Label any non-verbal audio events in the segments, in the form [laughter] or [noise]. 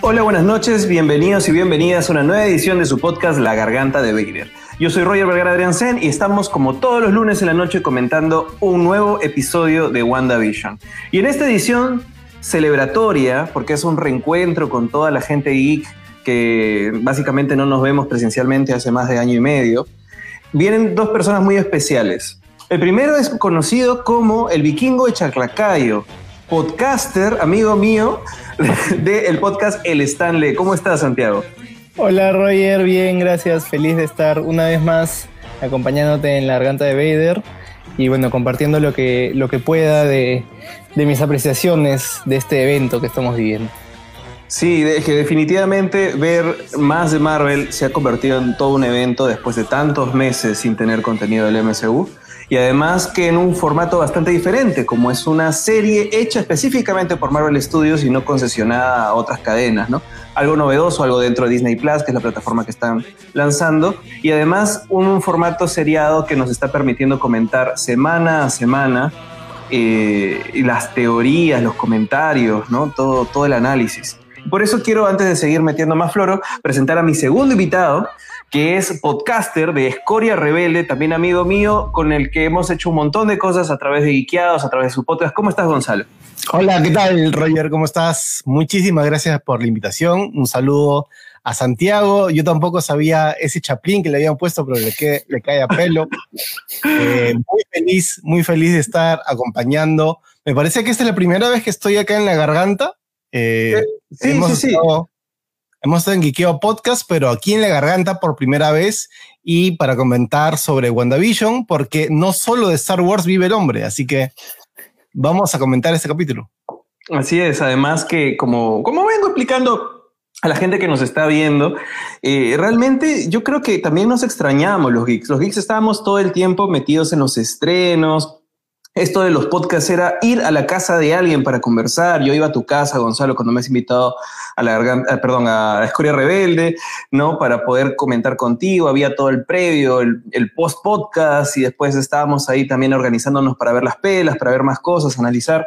Hola, buenas noches, bienvenidos y bienvenidas a una nueva edición de su podcast La Garganta de Vader. Yo soy Roger Vergara Adriansen y estamos como todos los lunes en la noche comentando un nuevo episodio de WandaVision. Y en esta edición celebratoria, porque es un reencuentro con toda la gente geek que básicamente no nos vemos presencialmente hace más de año y medio, vienen dos personas muy especiales. El primero es conocido como el vikingo de Chaclacayo, podcaster, amigo mío, [laughs] del podcast El Stanley. ¿Cómo estás, Santiago? Hola, Roger. Bien, gracias. Feliz de estar una vez más acompañándote en la garganta de Vader y bueno, compartiendo lo que, lo que pueda de, de mis apreciaciones de este evento que estamos viviendo. Sí, es que definitivamente ver más de Marvel se ha convertido en todo un evento después de tantos meses sin tener contenido del MCU y además que en un formato bastante diferente, como es una serie hecha específicamente por Marvel Studios y no concesionada a otras cadenas, ¿no? Algo novedoso, algo dentro de Disney Plus, que es la plataforma que están lanzando, y además un formato seriado que nos está permitiendo comentar semana a semana eh, las teorías, los comentarios, ¿no? Todo, todo el análisis. Por eso quiero, antes de seguir metiendo más floro, presentar a mi segundo invitado, que es podcaster de Escoria Rebelde, también amigo mío, con el que hemos hecho un montón de cosas a través de Ikeados, a través de su podcast. ¿Cómo estás, Gonzalo? Hola, ¿qué tal, Roger? ¿Cómo estás? Muchísimas gracias por la invitación. Un saludo a Santiago. Yo tampoco sabía ese chaplín que le habían puesto, pero le, le cae a pelo. [laughs] Eh, muy feliz, muy feliz de estar acompañando. Me parece que esta es la primera vez que estoy acá en la garganta. Eh, Eh, sí, hemos sí, sí. Estado, hemos estado en Geekeo Podcast, pero aquí en la garganta por primera vez y para comentar sobre WandaVision, porque no solo de Star Wars vive el hombre, así que vamos a comentar este capítulo. Así es, además que como, como vengo explicando a la gente que nos está viendo, eh, realmente yo creo que también nos extrañamos los geeks. Los geeks estábamos todo el tiempo metidos en los estrenos. Esto de los podcasts era ir a la casa de alguien para conversar. Yo iba a tu casa, Gonzalo, cuando me has invitado a la ah, perdón, a Escoria Rebelde, ¿no? Para poder comentar contigo. Había todo el previo, el, el post podcast y después estábamos ahí también organizándonos para ver las pelas, para ver más cosas, analizar.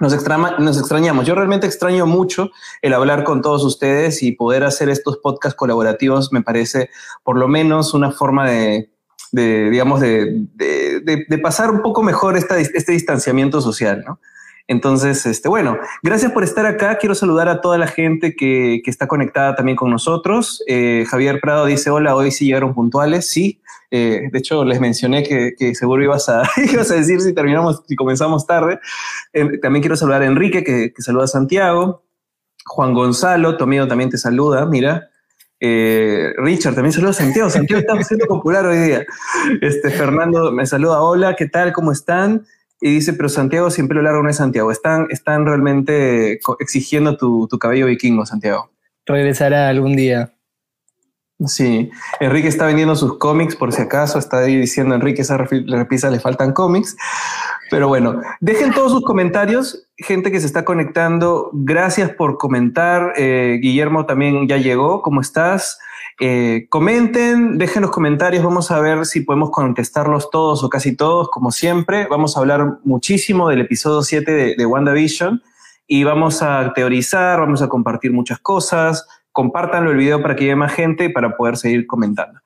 Nos, extrañamos. Yo realmente extraño mucho el hablar con todos ustedes y poder hacer estos podcasts colaborativos. Me parece por lo menos una forma de, de digamos, de, de, pasar un poco mejor esta, este distanciamiento social, ¿no? Entonces, este, bueno, gracias por estar acá. Quiero saludar a toda la gente que, que está conectada también con nosotros. Eh, Javier Prado dice, hola, hoy sí llegaron puntuales. Sí, eh, de hecho les mencioné que, que seguro ibas a, [laughs] ibas a, decir si terminamos, si comenzamos tarde. También quiero saludar a Enrique, que, que, saluda a Santiago. Juan Gonzalo, tu también te saluda, mira. Eh, Richard también saluda a Santiago. Santiago está siendo popular hoy día. Este, Fernando me saluda, hola, ¿qué tal? ¿Cómo están? Y dice, pero Santiago siempre lo largo no es Santiago. Están, están realmente exigiendo tu, tu cabello vikingo, Santiago. Regresará algún día. Sí, Enrique está vendiendo sus cómics por si acaso, está ahí diciendo Enrique, esa repisa le faltan cómics. Pero bueno, dejen todos sus comentarios, gente que se está conectando, gracias por comentar. Eh, Guillermo también ya llegó, ¿cómo estás? Eh, comenten, dejen los comentarios, vamos a ver si podemos contestarlos todos o casi todos, como siempre. Vamos a hablar muchísimo del episodio 7 de, de WandaVision y vamos a teorizar, vamos a compartir muchas cosas compártanlo el video para que llegue más gente para poder seguir comentando.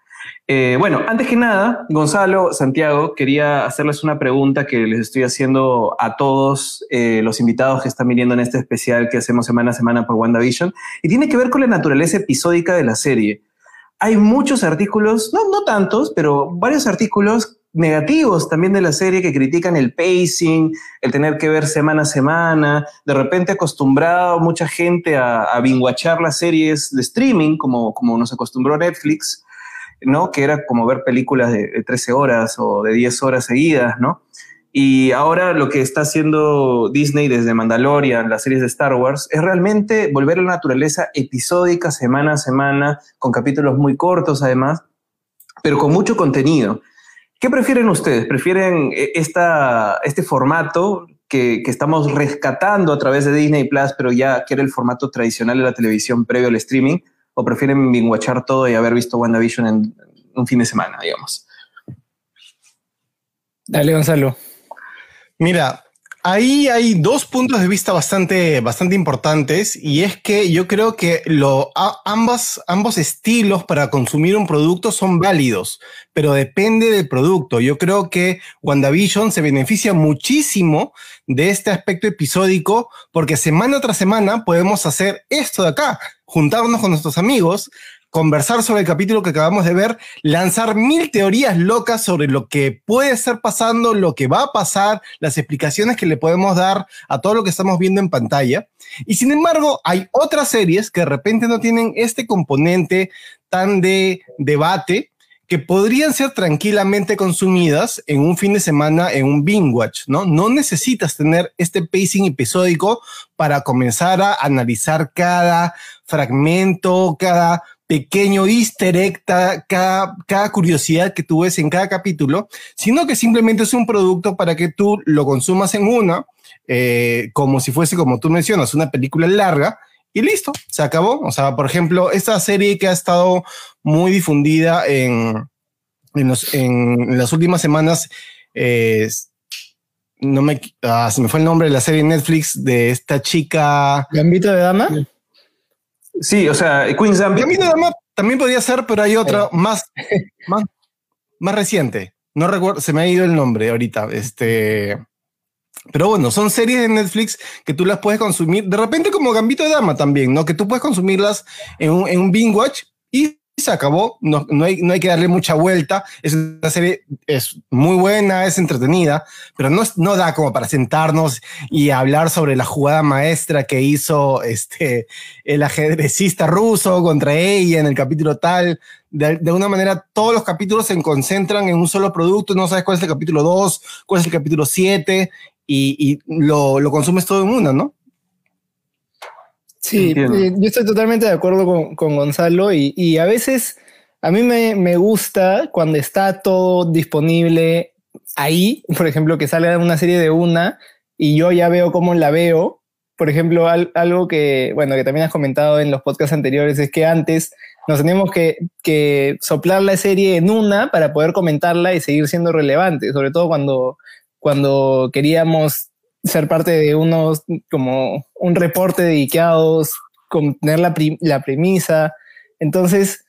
Eh, bueno, antes que nada, Gonzalo, Santiago, quería hacerles una pregunta que les estoy haciendo a todos eh, los invitados que están viniendo en este especial que hacemos semana a semana por WandaVision y tiene que ver con la naturaleza episódica de la serie. Hay muchos artículos, no, no tantos, pero varios artículos negativos también de la serie que critican el pacing, el tener que ver semana a semana, de repente acostumbrado mucha gente a, a binguachar las series de streaming, como, como nos acostumbró Netflix, ¿no? Que era como ver películas de, de 13 horas o de 10 horas seguidas, ¿no? Y ahora lo que está haciendo Disney desde Mandalorian, las series de Star Wars, es realmente volver a la naturaleza episódica semana a semana, con capítulos muy cortos además, pero con mucho contenido. ¿Qué prefieren ustedes? ¿Prefieren esta, este formato que, que, estamos rescatando a través de Disney Plus, pero ya que era el formato tradicional de la televisión previo al streaming? ¿O prefieren binguachar todo y haber visto WandaVision en un fin de semana, digamos? Dale, Gonzalo. Mira, Ahí hay dos puntos de vista bastante, bastante importantes y es que yo creo que lo, ambos estilos para consumir un producto son válidos, pero depende del producto. Yo creo que WandaVision se beneficia muchísimo de este aspecto episódico porque semana tras semana podemos hacer esto de acá, juntarnos con nuestros amigos, conversar sobre el capítulo que acabamos de ver, lanzar mil teorías locas sobre lo que puede estar pasando, lo que va a pasar, las explicaciones que le podemos dar a todo lo que estamos viendo en pantalla. Y sin embargo, hay otras series que de repente no tienen este componente tan de debate que podrían ser tranquilamente consumidas en un fin de semana en un binge watch, ¿no? No necesitas tener este pacing episódico para comenzar a analizar cada fragmento, cada pequeño easter egg, cada, cada curiosidad que tú ves en cada capítulo, sino que simplemente es un producto para que tú lo consumas en una, eh, como si fuese, como tú mencionas, una película larga, y listo, se acabó. O sea, por ejemplo, esta serie que ha estado muy difundida en, en, las últimas semanas, no me, ah, se me fue el nombre de la serie Netflix de esta chica. ¿Gambito de Dama? Sí, o sea, Queen's Gambit. también podría ser, pero hay otra más, [laughs] más, más reciente. No recuerdo, se me ha ido el nombre ahorita. Este. Pero bueno, son series de Netflix que tú las puedes consumir, de repente como Gambito de Dama también, ¿no? Que tú puedes consumirlas en un, en un binge watch y se acabó, no, no, hay, no hay que darle mucha vuelta, es una serie, es muy buena, es entretenida, pero no, no da como para sentarnos y hablar sobre la jugada maestra que hizo este, el ajedrecista ruso contra ella en el capítulo tal. De, de una manera, todos los capítulos se concentran en un solo producto, no sabes cuál es el capítulo 2, cuál es el capítulo 7, y, y lo, lo consumes todo en una, ¿no? Sí, eh, yo estoy totalmente de acuerdo con, con Gonzalo y, y, a veces a mí me, me, gusta cuando está todo disponible ahí, por ejemplo, que salga una serie de una y yo ya veo cómo la veo. Por ejemplo, algo que, bueno, que también has comentado en los podcasts anteriores es que antes nos teníamos que, que soplar la serie en una para poder comentarla y seguir siendo relevante, sobre todo cuando, cuando queríamos ser parte de unos, como un reporte dedicados, con tener la, la premisa. Entonces,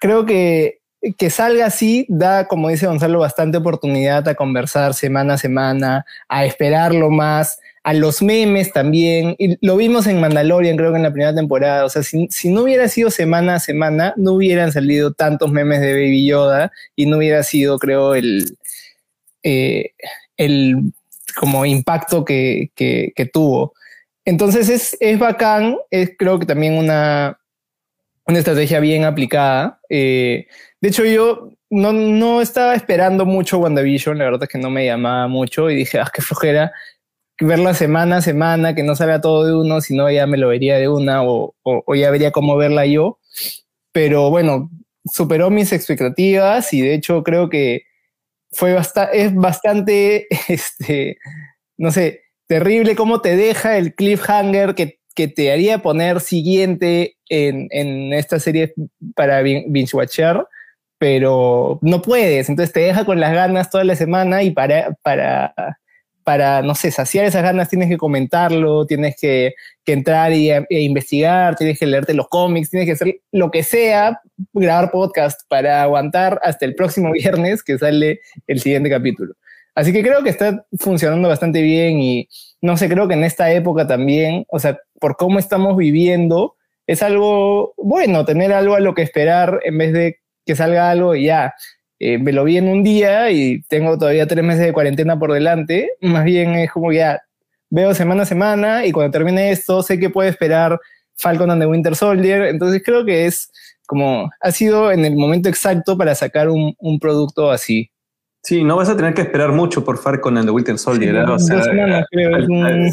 creo que, que salga así da, como dice Gonzalo, bastante oportunidad a conversar semana a semana, a esperarlo más, a los memes también. Y lo vimos en Mandalorian, creo que en la primera temporada. O sea, si, si, no hubiera sido semana a semana, no hubieran salido tantos memes de Baby Yoda y no hubiera sido, creo, el, eh, el como impacto que, que, tuvo. Entonces es, es bacán, es creo que también una, una estrategia bien aplicada. Eh, de hecho, yo no, no estaba esperando mucho WandaVision, la verdad es que no me llamaba mucho y dije, ah, qué flojera verla semana a semana, que no salga todo de uno, sino ya me lo vería de una o, o, o ya vería cómo verla yo. Pero bueno, superó mis expectativas y de hecho creo que fue bastante, es bastante, [laughs] este, no sé, terrible cómo te deja el cliffhanger que, que te haría poner siguiente en, en esta serie para binge watcher, pero no puedes, entonces te deja con las ganas toda la semana y para, para, para, no sé, saciar esas ganas tienes que comentarlo, tienes que, que entrar y, e investigar, tienes que leerte los cómics, tienes que hacer lo que sea, grabar podcast para aguantar hasta el próximo [laughs] viernes que sale el siguiente capítulo. Así que creo que está funcionando bastante bien y no sé, creo que en esta época también, o sea, por cómo estamos viviendo, es algo bueno tener algo a lo que esperar en vez de que salga algo y ya eh, me lo vi en un día y tengo todavía tres meses de cuarentena por delante. Más bien es como ya veo semana a semana y cuando termine esto sé que puede esperar Falcon and the Winter Soldier. Entonces creo que es como ha sido en el momento exacto para sacar un, un producto así. Sí, no vas a tener que esperar mucho por Falcon and the Winter Soldier. ¿eh? o sea, semanas, creo. Es un,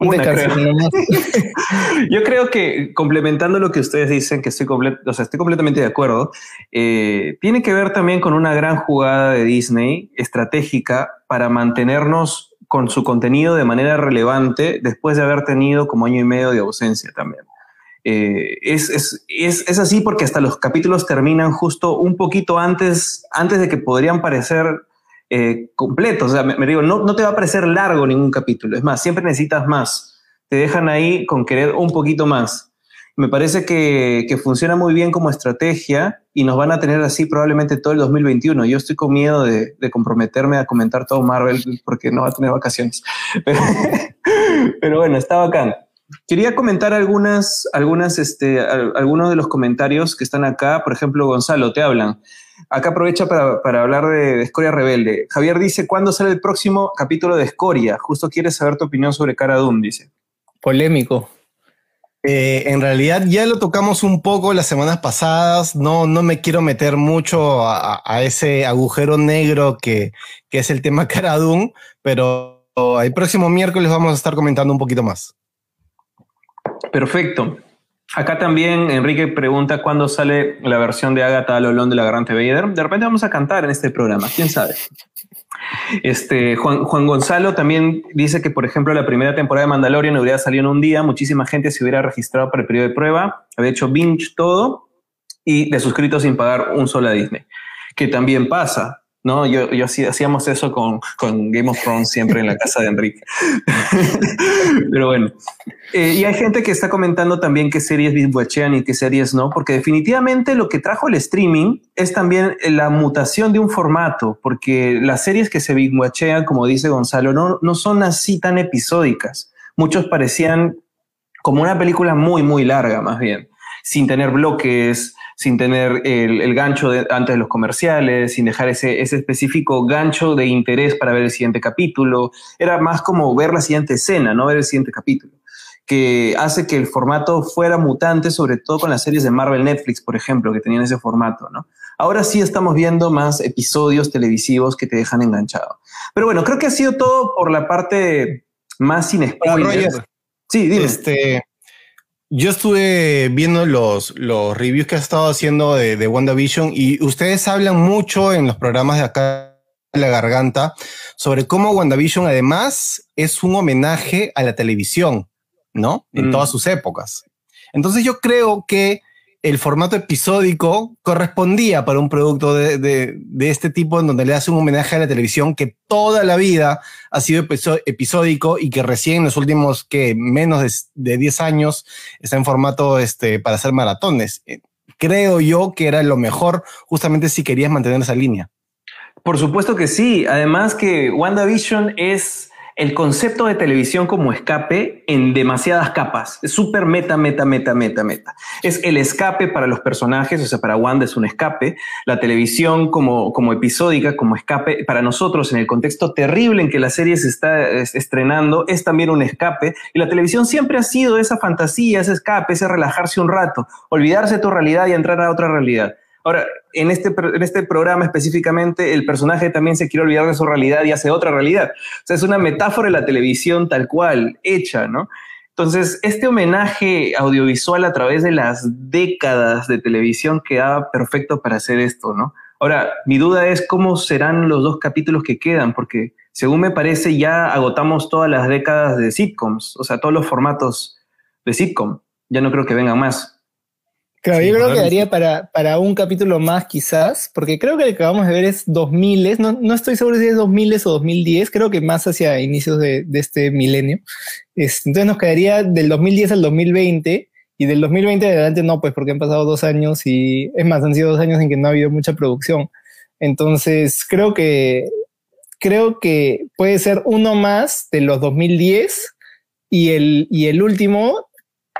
[laughs] Yo creo que complementando lo que ustedes dicen, que estoy, o sea, estoy completamente de acuerdo, eh, tiene que ver también con una gran jugada de Disney estratégica para mantenernos con su contenido de manera relevante después de haber tenido como año y medio de ausencia también. Eh, es, es, es, es, así porque hasta los capítulos terminan justo un poquito antes, antes de que podrían parecer eh, completos. O sea, me, digo, no, no te va a parecer largo ningún capítulo. Es más, siempre necesitas más. Te dejan ahí con querer un poquito más. Me parece que, que, funciona muy bien como estrategia y nos van a tener así probablemente todo el 2021. Yo estoy con miedo de, comprometerme a comentar todo Marvel porque no va a tener vacaciones. [laughs] Pero, pero bueno, está bacán. Quería comentar algunas, algunas, este, algunos de los comentarios que están acá. Por ejemplo, Gonzalo, te hablan. Acá aprovecha para, para hablar de, de, Escoria Rebelde. Javier dice, ¿cuándo sale el próximo capítulo de Escoria? Justo quiere saber tu opinión sobre Cara Doom, dice. Polémico. Eh, en realidad ya lo tocamos un poco las semanas pasadas. No, no me quiero meter mucho a, a ese agujero negro que, que es el tema Cara Doom, pero el próximo miércoles vamos a estar comentando un poquito más. Perfecto. Acá también Enrique pregunta cuándo sale la versión de Agatha Lolón de la Gran Vader. De repente vamos a cantar en este programa, quién sabe. Este, Juan, Juan, Gonzalo también dice que, por ejemplo, la primera temporada de Mandalorian hubiera salido en un día, muchísima gente se hubiera registrado para el periodo de prueba, había hecho binge todo y de suscrito sin pagar un solo a Disney, que también pasa. ¿No? Yo, yo hacíamos eso con, con, Game of Thrones siempre en la casa de Enrique. [laughs] Pero bueno. Eh, y hay gente que está comentando también qué series bingean y qué series no, porque definitivamente lo que trajo el streaming es también la mutación de un formato, porque las series que se bingean, como dice Gonzalo, no, no son así tan episódicas. Muchos parecían como una película muy, muy larga, más bien, sin tener bloques, sin tener el, el gancho de, antes de los comerciales, sin dejar ese, ese específico gancho de interés para ver el siguiente capítulo. Era más como ver la siguiente escena, no ver el siguiente capítulo que hace que el formato fuera mutante, sobre todo con las series de Marvel Netflix, por ejemplo, que tenían ese formato, ¿no? Ahora sí estamos viendo más episodios televisivos que te dejan enganchado. Pero bueno, creo que ha sido todo por la parte más sin spoilers. Sí, dime. Este, yo estuve viendo los, los reviews que has estado haciendo de, de WandaVision y ustedes hablan mucho en los programas de acá la garganta sobre cómo WandaVision además es un homenaje a la televisión, ¿no? En mm. todas sus épocas. Entonces yo creo que el formato episódico correspondía para un producto de, de, de, este tipo en donde le hace un homenaje a la televisión que toda la vida ha sido episódico y que recién en los últimos que menos de, 10 años está en formato este, para hacer maratones. Eh, creo yo que era lo mejor justamente si querías mantener esa línea. Por supuesto que sí. Además que WandaVision es el concepto de televisión como escape en demasiadas capas. Es súper meta, meta, meta, meta, meta. Es el escape para los personajes, o sea, para Wanda es un escape. La televisión como, como episódica, como escape, para nosotros en el contexto terrible en que la serie se está estrenando, es también un escape. Y la televisión siempre ha sido esa fantasía, ese escape, ese relajarse un rato, olvidarse de tu realidad y entrar a otra realidad. Ahora, en este, en este programa específicamente, el personaje también se quiere olvidar de su realidad y hace otra realidad. O sea, es una metáfora de la televisión tal cual, hecha, ¿no? Entonces, este homenaje audiovisual a través de las décadas de televisión quedaba perfecto para hacer esto, ¿no? Ahora, mi duda es cómo serán los dos capítulos que quedan, porque según me parece ya agotamos todas las décadas de sitcoms, o sea, todos los formatos de sitcom. Ya no creo que vengan más. Claro, sí, yo creo que daría para, para un capítulo más quizás, porque creo que el que vamos a ver es 2000, no, no estoy seguro si es 2000 o 2010, creo que más hacia inicios de, de este milenio. Es, entonces nos quedaría del 2010 al 2020 y del 2020 adelante no, pues porque han pasado dos años y es más, han sido dos años en que no ha habido mucha producción. Entonces creo que, creo que puede ser uno más de los 2010 y el, y el último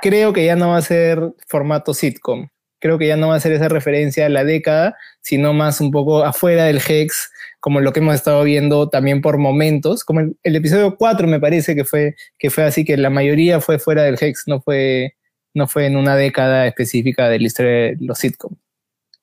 creo que ya no va a ser formato sitcom. Creo que ya no va a ser esa referencia a la década, sino más un poco afuera del Hex, como lo que hemos estado viendo también por momentos, como el, episodio 4 me parece que fue, que fue así, que la mayoría fue fuera del Hex, no fue, no fue en una década específica de la historia de los sitcoms.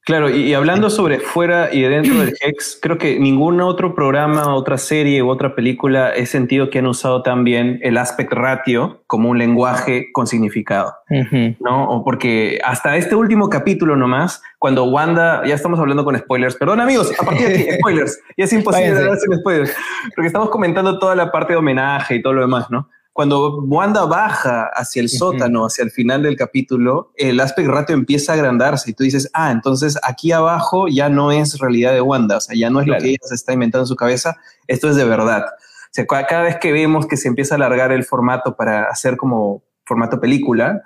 Claro, y, y, hablando sobre fuera y dentro del [clears throat] Hex, creo que ningún otro programa, otra serie u otra película he sentido que han usado también el aspect ratio como un lenguaje con significado, uh -huh. ¿no? O porque hasta este último capítulo nomás, cuando Wanda, ya estamos hablando con spoilers, perdón amigos, a partir de aquí, spoilers, y es imposible hablar sin spoilers, porque estamos comentando toda la parte de homenaje y todo lo demás, ¿no? Cuando Wanda baja hacia el sótano, hacia el final del capítulo, el aspect ratio empieza a agrandarse y tú dices, ah, entonces aquí abajo ya no es realidad de Wanda, o sea, ya no es lo que ella se está inventando en su cabeza, esto es de verdad. O sea, cada vez que vemos que se empieza a alargar el formato para hacer como formato película,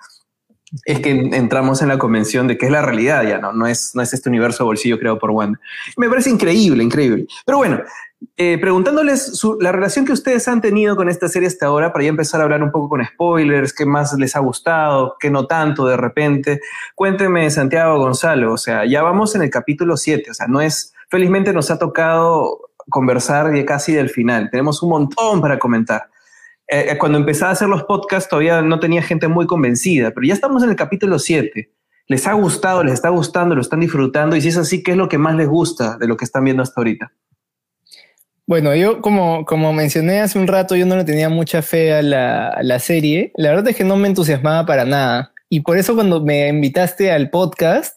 es que entramos en la convención de que es la realidad ya, ¿no? No es, no es este universo bolsillo creado por Wanda. Me parece increíble, increíble. Pero bueno, eh, preguntándoles la relación que ustedes han tenido con esta serie hasta ahora, para ya empezar a hablar un poco con spoilers, qué más les ha gustado, qué no tanto de repente. Cuénteme, Santiago Gonzalo, o sea, ya vamos en el capítulo 7, o sea, no es, felizmente nos ha tocado conversar ya casi del final, tenemos un montón para comentar. Eh, eh, cuando empezaba a hacer los podcasts todavía no tenía gente muy convencida, pero ya estamos en el capítulo 7. ¿Les ha gustado, les está gustando, lo están disfrutando? Y si es así, ¿qué es lo que más les gusta de lo que están viendo hasta ahorita? Bueno, yo como, como mencioné hace un rato, yo no le tenía mucha fe a la, serie. La verdad es que no me entusiasmaba para nada. Y por eso cuando me invitaste al podcast,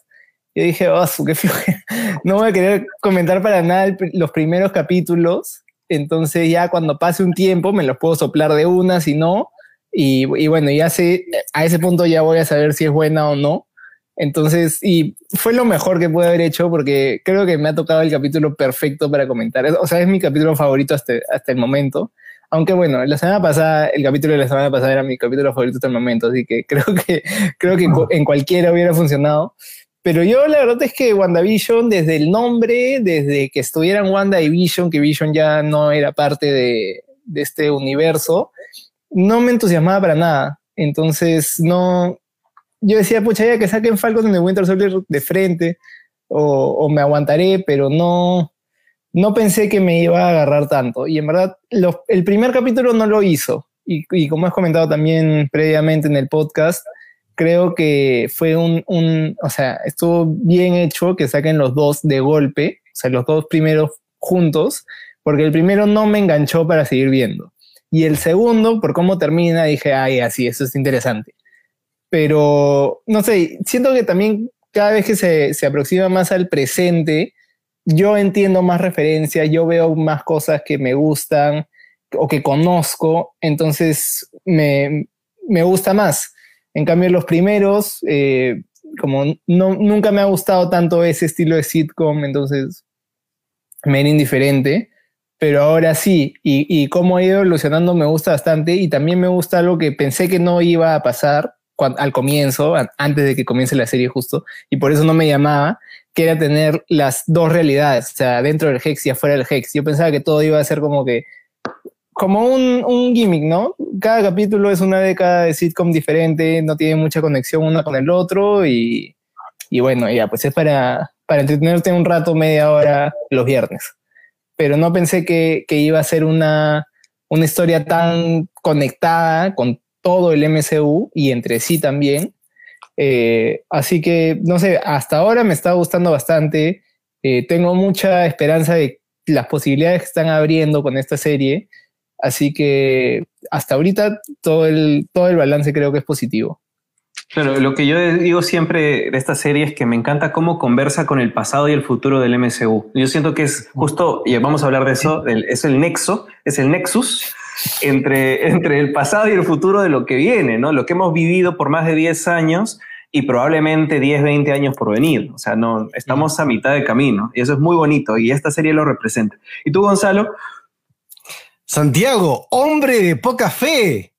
yo dije, oh, qué floje. [laughs] No voy a querer comentar para nada los primeros capítulos. Entonces ya cuando pase un tiempo me los puedo soplar de una, si no. Y, y bueno, ya sé, a ese punto ya voy a saber si es buena o no. Entonces, y fue lo mejor que pude haber hecho porque creo que me ha tocado el capítulo perfecto para comentar. O sea, es mi capítulo favorito hasta, hasta el momento. Aunque bueno, la semana pasada, el capítulo de la semana pasada era mi capítulo favorito hasta el momento, así que [laughs] creo que, creo que en cualquiera hubiera funcionado. Pero yo la verdad es que WandaVision, desde el nombre, desde que estuvieran Wanda y Vision, que Vision ya no era parte de, de este universo, no me entusiasmaba para nada. Entonces, no, yo decía, pucha, ya que saquen Falcon de Winter Soldier de frente, o, me aguantaré, pero no, no pensé que me iba a agarrar tanto. Y en verdad, el primer capítulo no lo hizo. Y, como has comentado también previamente en el podcast, creo que fue un, un, o sea, estuvo bien hecho que saquen los dos de golpe, o sea, los dos primeros juntos, porque el primero no me enganchó para seguir viendo. Y el segundo, por cómo termina, dije, ay, así, eso es interesante pero no sé, siento que también cada vez que se, se aproxima más al presente, yo entiendo más referencias, yo veo más cosas que me gustan o que conozco, entonces me, me gusta más. En cambio, los primeros, eh, como no, nunca me ha gustado tanto ese estilo de sitcom, entonces me era indiferente, pero ahora sí, y, y cómo ha ido evolucionando me gusta bastante y también me gusta algo que pensé que no iba a pasar, al comienzo, antes de que comience la serie justo, y por eso no me llamaba, que era tener las dos realidades, o sea, dentro del Hex y afuera del Hex. Yo pensaba que todo iba a ser como que, como un, un gimmick, ¿no? Cada capítulo es una década de sitcom diferente, no tiene mucha conexión uno con el otro, y, y bueno, ya, pues es para, para entretenerte un rato, media hora, los viernes. Pero no pensé que, que iba a ser una, una historia tan conectada con todo el MCU y entre sí también. Eh, así que, no sé, hasta ahora me está gustando bastante. Eh, tengo mucha esperanza de las posibilidades que están abriendo con esta serie. Así que hasta ahorita todo el, todo el balance creo que es positivo. Claro, lo que yo digo siempre de esta serie es que me encanta cómo conversa con el pasado y el futuro del MCU. Yo siento que es justo, y vamos a hablar de eso, es el nexo, es el nexus entre, entre el pasado y el futuro de lo que viene, ¿no? Lo que hemos vivido por más de 10 años y probablemente 10, 20 años por venir. O sea, no, estamos a mitad de camino y eso es muy bonito y esta serie lo representa. ¿Y tú, Gonzalo? Santiago, hombre de poca fe.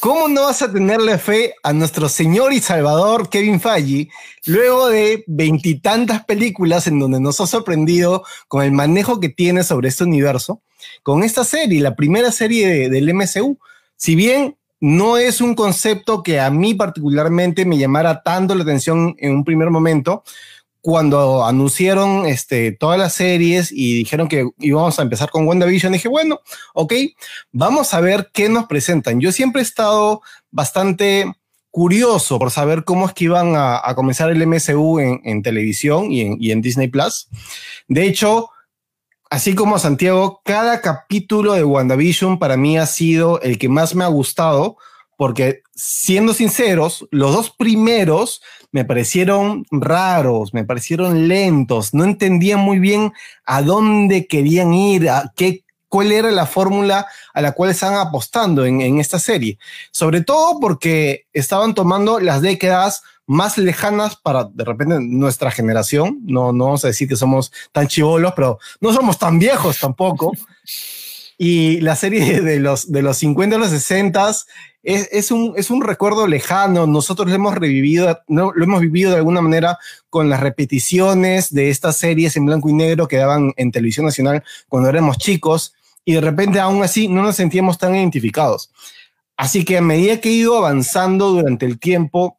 ¿Cómo no vas a tenerle fe a nuestro señor y salvador Kevin Feige luego de veintitantas películas en donde nos ha sorprendido con el manejo que tiene sobre este universo? Con esta serie, la primera serie del MCU, si bien no es un concepto que a mí particularmente me llamara tanto la atención en un primer momento, cuando anunciaron este, todas las series y dijeron que íbamos a empezar con WandaVision, dije, bueno, ok, vamos a ver qué nos presentan. Yo siempre he estado bastante curioso por saber cómo es que iban a, comenzar el MCU en, televisión y en, y en, Disney Plus. De hecho, así como Santiago, cada capítulo de WandaVision para mí ha sido el que más me ha gustado porque siendo sinceros, los dos primeros me parecieron raros, me parecieron lentos, no entendía muy bien a dónde querían ir, a qué cuál era la fórmula a la cual estaban apostando en esta serie. Sobre todo porque estaban tomando las décadas más lejanas para de repente nuestra generación. No, no vamos a decir que somos tan chivolos, pero no somos tan viejos tampoco. Y la serie [laughs] de los, de los 50 a los 60 es, un, es un recuerdo lejano. Nosotros hemos revivido, no, lo hemos vivido de alguna manera con las repeticiones de estas series en blanco y negro que daban en televisión nacional cuando éramos chicos. Y de repente, aún así, no nos sentíamos tan identificados. Así que a medida que he ido avanzando durante el tiempo,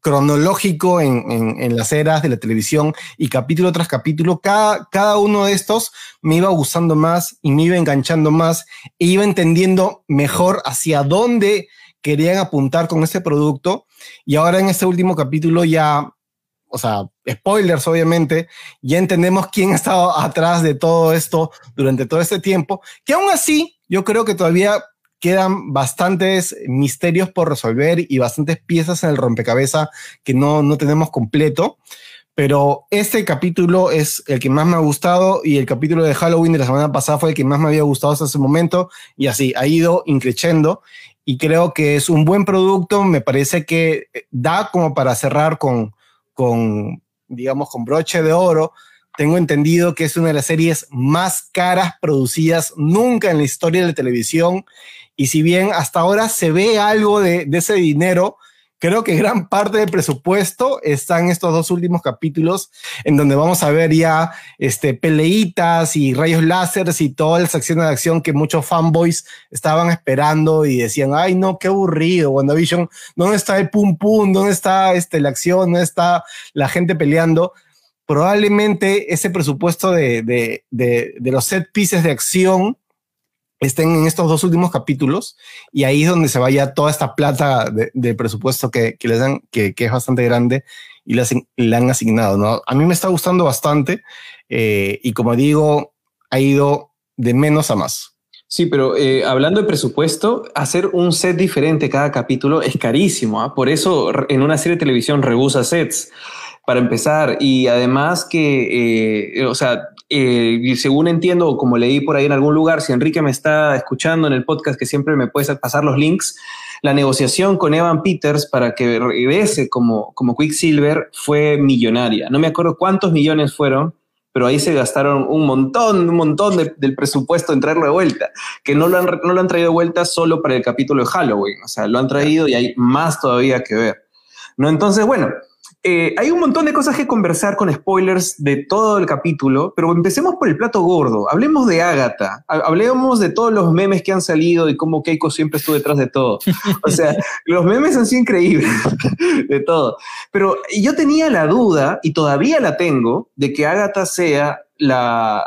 cronológico en, las eras de la televisión y capítulo tras capítulo, cada, cada uno de estos me iba gustando más y me iba enganchando más e iba entendiendo mejor hacia dónde querían apuntar con este producto. Y ahora en este último capítulo ya, o sea, spoilers obviamente, ya entendemos quién ha estado atrás de todo esto durante todo este tiempo, que aún así yo creo que todavía quedan bastantes misterios por resolver y bastantes piezas en el rompecabezas que no, no tenemos completo. Pero este capítulo es el que más me ha gustado y el capítulo de Halloween de la semana pasada fue el que más me había gustado hasta ese momento y así ha ido increciendo y creo que es un buen producto. Me parece que da como para cerrar con, con digamos, con broche de oro. Tengo entendido que es una de las series más caras producidas nunca en la historia de la televisión y si bien hasta ahora se ve algo de, ese dinero, creo que gran parte del presupuesto está en estos dos últimos capítulos, en donde vamos a ver ya este, peleitas y rayos láseres y toda esa acción de acción que muchos fanboys estaban esperando y decían, ay no, qué aburrido, WandaVision, ¿dónde está el pum pum? ¿Dónde está este, la acción? ¿Dónde está la gente peleando? Probablemente ese presupuesto de, de, de, de los set pieces de acción estén en estos dos últimos capítulos y ahí es donde se vaya toda esta plata de, presupuesto que, les dan, que, es bastante grande y le, han asignado. ¿no? A mí me está gustando bastante eh, y como digo, ha ido de menos a más. Sí, pero eh, hablando de presupuesto, hacer un set diferente cada capítulo es carísimo. ¿ah? Por eso en una serie de televisión rehúsa sets para empezar. Y además que, eh, o sea, eh, según entiendo, como leí por ahí en algún lugar, si Enrique me está escuchando en el podcast, que siempre me puedes pasar los links, la negociación con Evan Peters para que regrese como, como Quicksilver fue millonaria. No me acuerdo cuántos millones fueron, pero ahí se gastaron un montón, un montón del presupuesto en traerlo de vuelta, que no lo, han, no lo han traído de vuelta solo para el capítulo de Halloween, o sea, lo han traído y hay más todavía que ver. ¿No? Entonces, bueno, eh, hay un montón de cosas que conversar con spoilers de todo el capítulo, pero empecemos por el plato gordo. Hablemos de Agatha, hablemos de todos los memes que han salido y cómo Keiko siempre estuvo detrás de todo. [laughs] O sea, los memes han sido increíbles [laughs] de todo. Pero yo tenía la duda, y todavía la tengo, de que Agatha sea la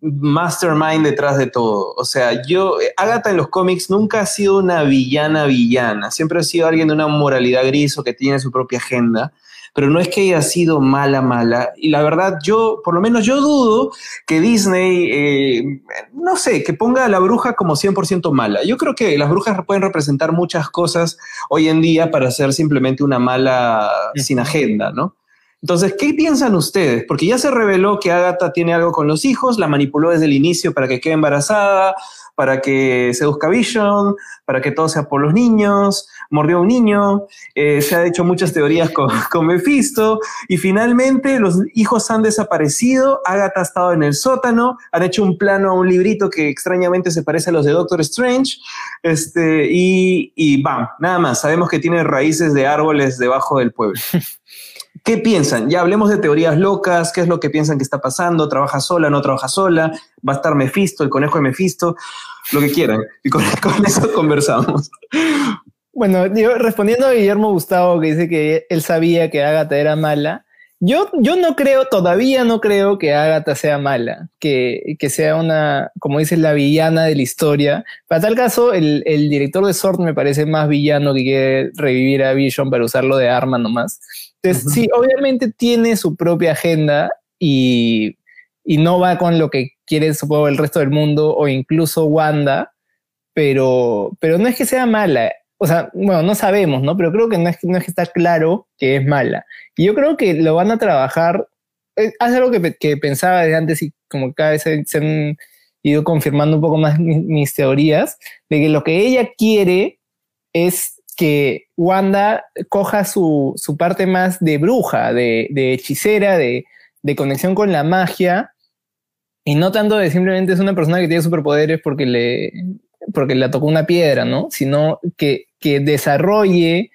mastermind detrás de todo. O sea, yo, Agatha en los cómics nunca ha sido una villana villana, siempre ha sido alguien de una moralidad gris o que tiene su propia agenda pero no es que haya sido mala, mala. Y la verdad, yo, por lo menos yo dudo que Disney, eh, no sé, que ponga a la bruja como 100% mala. Yo creo que las brujas pueden representar muchas cosas hoy en día para ser simplemente una mala sin agenda, ¿no? Entonces, ¿qué piensan ustedes? Porque ya se reveló que Agatha tiene algo con los hijos, la manipuló desde el inicio para que quede embarazada, para que seduzca Vision, para que todo sea por los niños, mordió a un niño, eh, se ha hecho muchas teorías con, [laughs] con Mephisto, y finalmente los hijos han desaparecido, Agatha ha estado en el sótano, han hecho un plano a un librito que extrañamente se parece a los de Doctor Strange, este, y, y bam, nada más, sabemos que tiene raíces de árboles debajo del pueblo. [laughs] ¿Qué piensan? Ya hablemos de teorías locas, qué es lo que piensan que está pasando, trabaja sola, no trabaja sola, va a estar Mephisto, el conejo de Mephisto, lo que quieran. Y con, [laughs] eso conversamos. Bueno, yo respondiendo a Guillermo Gustavo, que dice que él sabía que Agatha era mala, yo, yo no creo, todavía no creo que Agatha sea mala, que, que sea una, como dice, la villana de la historia. Para tal caso, el, el director de Sword me parece más villano que quiere revivir a Vision para usarlo de arma nomás. Entonces, sí, obviamente tiene su propia agenda y, no va con lo que quiere, supongo, el resto del mundo o incluso Wanda, pero, pero no es que sea mala. O sea, bueno, no sabemos, ¿no? Pero creo que no es, no es que está claro que es mala. Y yo creo que lo van a trabajar. Eh, hace algo que, que, pensaba de antes y como cada vez se, han ido confirmando un poco más mis, teorías, de que lo que ella quiere es que Wanda coja su, parte más de bruja, de, hechicera, de, conexión con la magia, y no tanto de simplemente es una persona que tiene superpoderes porque le, porque le tocó una piedra, ¿no? Sino que, que desarrolle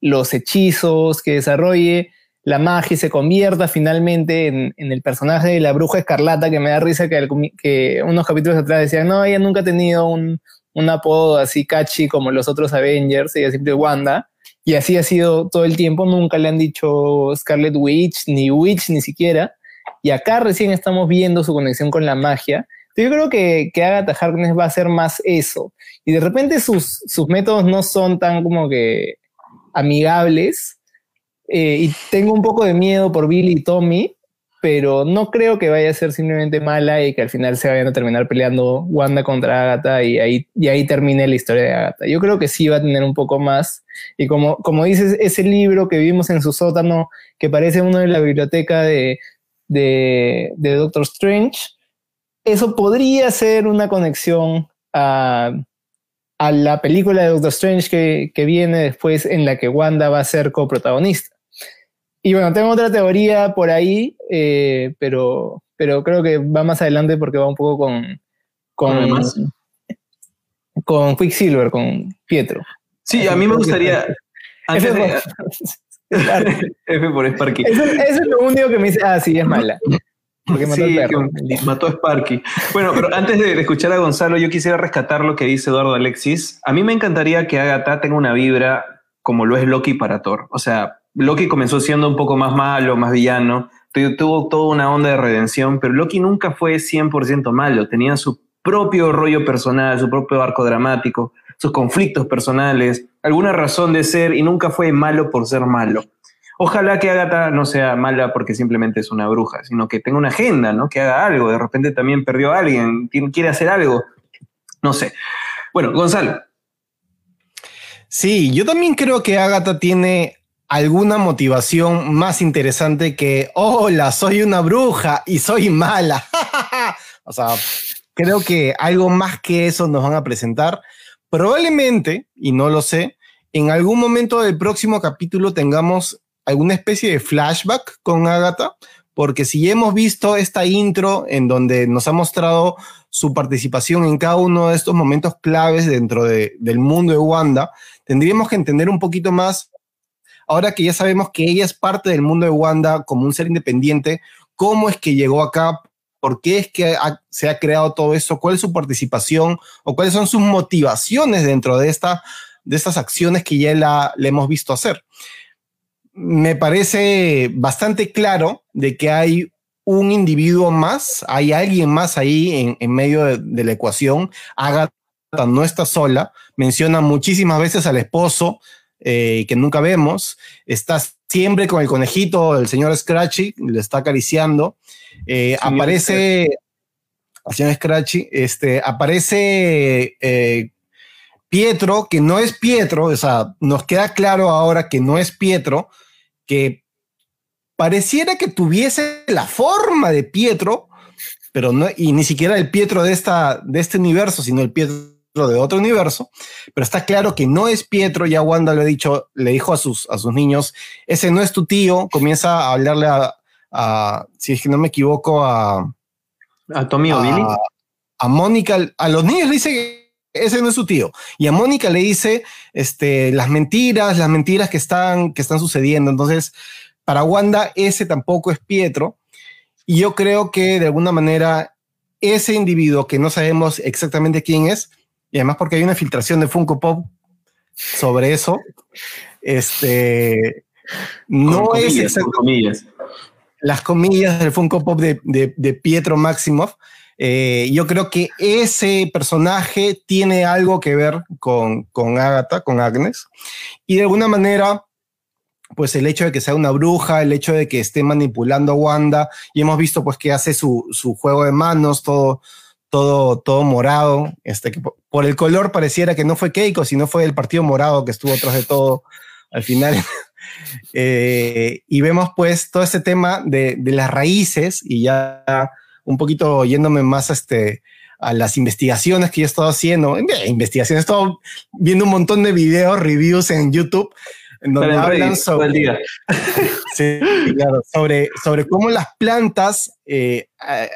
los hechizos, que desarrolle la magia y se convierta finalmente en, el personaje de la bruja escarlata, que me da risa que, que unos capítulos atrás decían, no, ella nunca ha tenido un, un apodo así catchy como los otros Avengers, ella siempre Wanda, y así ha sido todo el tiempo, nunca le han dicho Scarlet Witch, ni Witch ni siquiera, y acá recién estamos viendo su conexión con la magia. Yo creo que, que Agatha Harkness va a hacer más eso. Y de repente sus, sus métodos no son tan como que amigables. Eh, y tengo un poco de miedo por Billy y Tommy, pero no creo que vaya a ser simplemente mala y que al final se vayan a terminar peleando Wanda contra Agatha y ahí, y ahí termine la historia de Agatha. Yo creo que sí va a tener un poco más. Y como, como dices, ese libro que vimos en su sótano, que parece uno de la biblioteca de, de, Doctor Strange, eso podría ser una conexión a, a la película de Doctor Strange que, que, viene después en la que Wanda va a ser coprotagonista. Y bueno, tengo otra teoría por ahí, eh, pero, pero creo que va más adelante porque va un poco con, con, con Quicksilver, con Pietro. Sí, a mí me gustaría... [laughs] F por Sparky. Eso, es lo único que me dice, ah, sí, es mala. Porque mató, sí, mató a Sparky. Bueno, pero antes de, escuchar a Gonzalo, yo quisiera rescatar lo que dice Eduardo Alexis. A mí me encantaría que Agatha tenga una vibra como lo es Loki para Thor. O sea, Loki comenzó siendo un poco más malo, más villano, tuvo toda una onda de redención, pero Loki nunca fue 100% malo, tenía su propio rollo personal, su propio arco dramático sus conflictos personales, alguna razón de ser y nunca fue malo por ser malo. Ojalá que Agatha no sea mala porque simplemente es una bruja, sino que tenga una agenda, ¿no? Que haga algo. De repente también perdió a alguien, quiere hacer algo. No sé. Bueno, Gonzalo. Sí, yo también creo que Agatha tiene alguna motivación más interesante que, hola, soy una bruja y soy mala. [laughs] o sea, creo que algo más que eso nos van a presentar. Probablemente, y no lo sé, en algún momento del próximo capítulo tengamos alguna especie de flashback con Agatha, porque si hemos visto esta intro en donde nos ha mostrado su participación en cada uno de estos momentos claves dentro del mundo de Wanda, tendríamos que entender un poquito más, ahora que ya sabemos que ella es parte del mundo de Wanda como un ser independiente, cómo es que llegó acá, por qué es que se ha creado todo eso, cuál es su participación o cuáles son sus motivaciones dentro de, esta, de estas acciones que ya la, le hemos visto hacer. Me parece bastante claro de que hay un individuo más, hay alguien más ahí en, medio de, la ecuación. Agatha no está sola, menciona muchísimas veces al esposo eh, que nunca vemos, está siempre con el conejito, el señor Scratchy, le está acariciando. Eh, aparece, señor Scratchy, este, aparece eh, Pietro, que no es Pietro, o sea, nos queda claro ahora que no es Pietro, que pareciera que tuviese la forma de Pietro, pero no, y ni siquiera el Pietro de, esta, de este universo, sino el Pietro de otro universo, pero está claro que no es Pietro, ya Wanda le, ha dicho, le dijo a sus, a sus niños, ese no es tu tío, comienza a hablarle a, si es que no me equivoco, a... ¿A Tommy o Billy? A Mónica, a los niños le dice que ese no es su tío. Y a Mónica le dice este, las mentiras, las mentiras que están, que están sucediendo. Entonces, para Wanda, ese tampoco es Pietro. Y yo creo que de alguna manera ese individuo que no sabemos exactamente quién es, y además porque hay una filtración de Funko Pop sobre eso, este, no es exactamente las comillas del Funko Pop de, Pietro Maximoff. Eh, yo creo que ese personaje tiene algo que ver con, con Agatha, con Agnes, y de alguna manera, pues el hecho de que sea una bruja, el hecho de que esté manipulando a Wanda, y hemos visto pues que hace su, su juego de manos, todo, todo, todo morado, este, que por el color pareciera que no fue Keiko, sino fue el partido morado que estuvo atrás de todo al final. [laughs] Eh, y vemos pues todo este tema de, las raíces y ya un poquito yéndome más a, este, a las investigaciones que yo he estado haciendo. Investigaciones, he estado viendo un montón de videos, reviews en YouTube, en donde hablan sobre, [laughs] sobre, sobre cómo las plantas eh,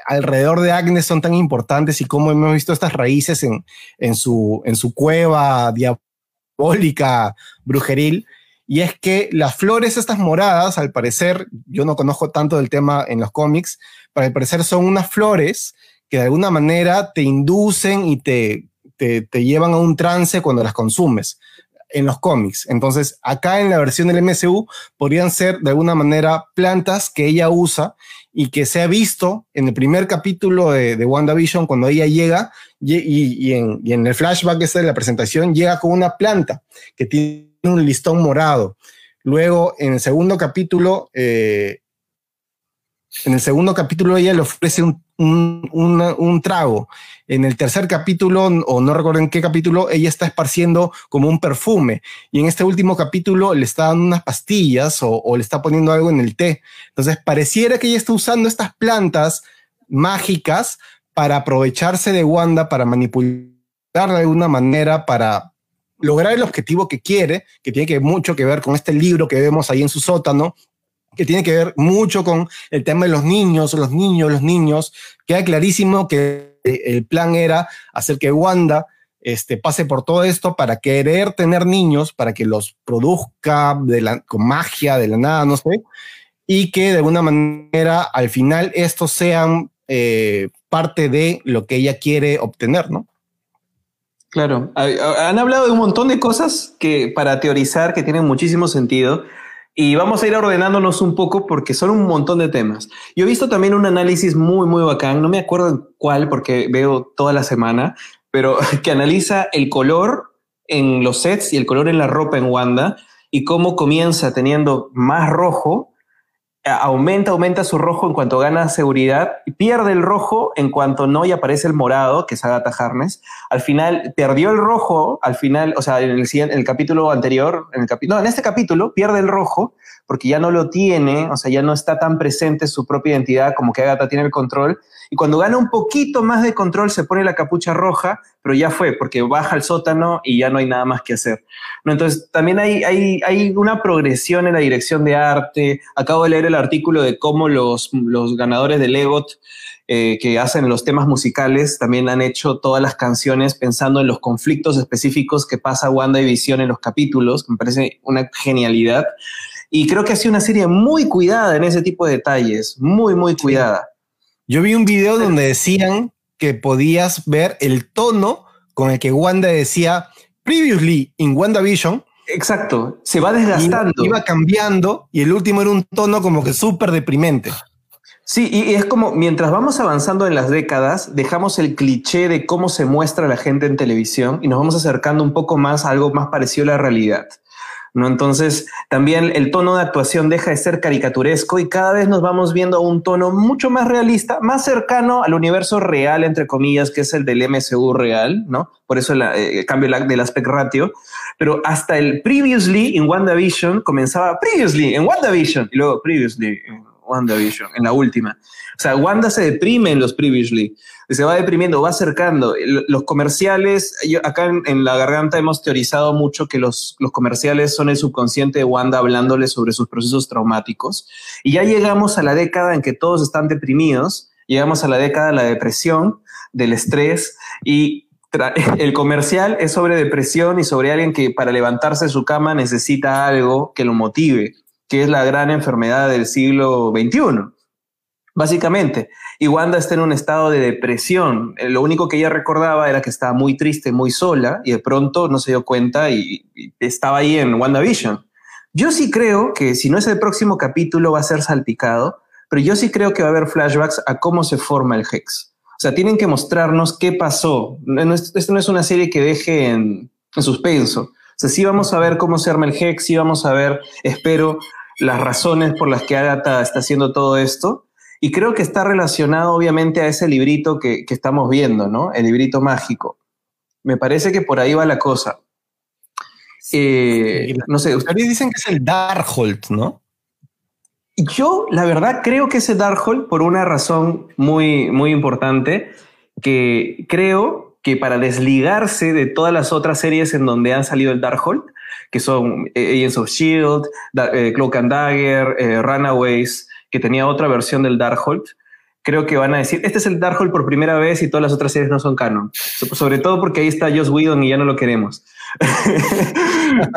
alrededor de Agnes son tan importantes y cómo hemos visto estas raíces en, en, su, en su cueva diabólica, brujeril. Y es que las flores estas moradas, al parecer, yo no conozco tanto del tema en los cómics, pero al parecer son unas flores que de alguna manera te inducen y te, te, llevan a un trance cuando las consumes en los cómics. Entonces, acá en la versión del MCU podrían ser de alguna manera plantas que ella usa y que se ha visto en el primer capítulo de, de WandaVision cuando ella llega y, en, el flashback de la presentación llega con una planta que tiene un listón morado. Luego, en el segundo capítulo, eh, en el segundo capítulo ella le ofrece un, un, trago. En el tercer capítulo, o no recuerdo en qué capítulo, ella está esparciendo como un perfume. Y en este último capítulo le está dando unas pastillas o, o le está poniendo algo en el té. Entonces, pareciera que ella está usando estas plantas mágicas para aprovecharse de Wanda, para manipularla de alguna manera, para lograr el objetivo que quiere, que tiene que mucho que ver con este libro que vemos ahí en su sótano, que tiene que ver mucho con el tema de los niños, los niños, los niños. Queda clarísimo que el plan era hacer que Wanda este, pase por todo esto para querer tener niños, para que los produzca de la, con magia, de la nada, no sé, y que de alguna manera al final estos sean eh, parte de lo que ella quiere obtener, ¿no? Claro, han hablado de un montón de cosas que para teorizar que tienen muchísimo sentido. Y vamos a ir ordenándonos un poco porque son un montón de temas. Yo he visto también un análisis muy, muy bacán, no me acuerdo cuál porque veo toda la semana, pero [laughs] que analiza el color en los sets y el color en la ropa en Wanda y cómo comienza teniendo más rojo aumenta, aumenta su rojo en cuanto gana seguridad, y pierde el rojo en cuanto no y aparece el morado, que es Agatha Harness. Al final perdió el rojo, al final, o sea, en el, capítulo anterior, en el no, en este capítulo pierde el rojo porque ya no lo tiene, o sea, ya no está tan presente su propia identidad como que Agatha tiene el control. Y cuando gana un poquito más de control se pone la capucha roja, pero ya fue, porque baja al sótano y ya no hay nada más que hacer. ¿No? Entonces, también hay, hay, hay una progresión en la dirección de arte. Acabo de leer el artículo de cómo los, los ganadores de Legot eh, que hacen los temas musicales también han hecho todas las canciones pensando en los conflictos específicos que pasa Wanda y Visión en los capítulos, me parece una genialidad. Y creo que ha sido una serie muy cuidada en ese tipo de detalles, muy, muy cuidada. Yo vi un video donde decían que podías ver el tono con el que Wanda decía previously in WandaVision. Exacto, se va desgastando. Iba, cambiando y el último era un tono como que súper deprimente. Sí, y es como mientras vamos avanzando en las décadas, dejamos el cliché de cómo se muestra la gente en televisión y nos vamos acercando un poco más a algo más parecido a la realidad. ¿No? Entonces, también el tono de actuación deja de ser caricaturesco y cada vez nos vamos viendo un tono mucho más realista, más cercano al universo real, entre comillas, que es el del MCU real, ¿no? Por eso eh, el cambio del aspect ratio. Pero hasta el previously en WandaVision comenzaba previously en WandaVision y luego previously en WandaVision, en la última. O sea, Wanda se deprime en los previously se va deprimiendo, va acercando. Los comerciales, acá en, la garganta hemos teorizado mucho que los, los comerciales son el subconsciente de Wanda hablándole sobre sus procesos traumáticos. Y ya llegamos a la década en que todos están deprimidos, llegamos a la década de la depresión, del estrés y [laughs] el comercial es sobre depresión y sobre alguien que para levantarse de su cama necesita algo que lo motive, que es la gran enfermedad del siglo XXI básicamente. Y Wanda está en un estado de depresión. Eh, lo único que ella recordaba era que estaba muy triste, muy sola, y de pronto no se dio cuenta y, estaba ahí en WandaVision. Yo sí creo que si no es el próximo capítulo va a ser salpicado, pero yo sí creo que va a haber flashbacks a cómo se forma el Hex. O sea, tienen que mostrarnos qué pasó. Esto no es una serie que deje en, en suspenso. O sea, sí vamos a ver cómo se arma el Hex, sí vamos a ver, espero, las razones por las que Agatha está haciendo todo esto y creo que está relacionado obviamente a ese librito que, estamos viendo, ¿no? El librito mágico. Me parece que por ahí va la cosa. Eh, no sé. Ustedes dicen que es el Darkhold, ¿no? Yo, la verdad, creo que es el Darkhold por una razón muy, muy importante. que creo que para desligarse de todas las otras series en donde han salido el Darkhold, que son eh, Agents of Shield, eh, Cloak and Dagger, eh, Runaways, que tenía otra versión del Darkhold, creo que van a decir, este es el Darkhold por primera vez y todas las otras series no son canon. Sobre todo porque ahí está Joss Whedon y ya no lo queremos. [laughs]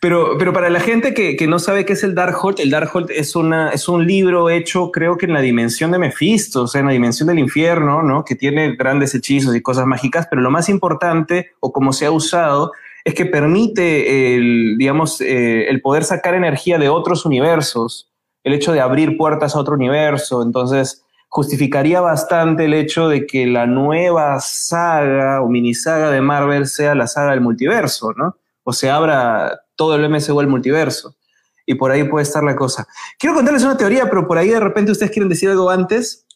Pero, pero para la gente que, que, no sabe qué es el Darkhold, el Darkhold es, una, es un libro hecho, creo que en la dimensión de Mephisto, o sea, en la dimensión del infierno, ¿no? Que tiene grandes hechizos y cosas mágicas, pero lo más importante, o como se ha usado, es que permite, el, digamos, eh, el poder sacar energía de otros universos, el hecho de abrir puertas a otro universo. Entonces, justificaría bastante el hecho de que la nueva saga o mini saga de Marvel sea la saga del multiverso, ¿no? O se abra todo el MCU al multiverso. Y por ahí puede estar la cosa. Quiero contarles una teoría, pero por ahí de repente ustedes quieren decir algo antes.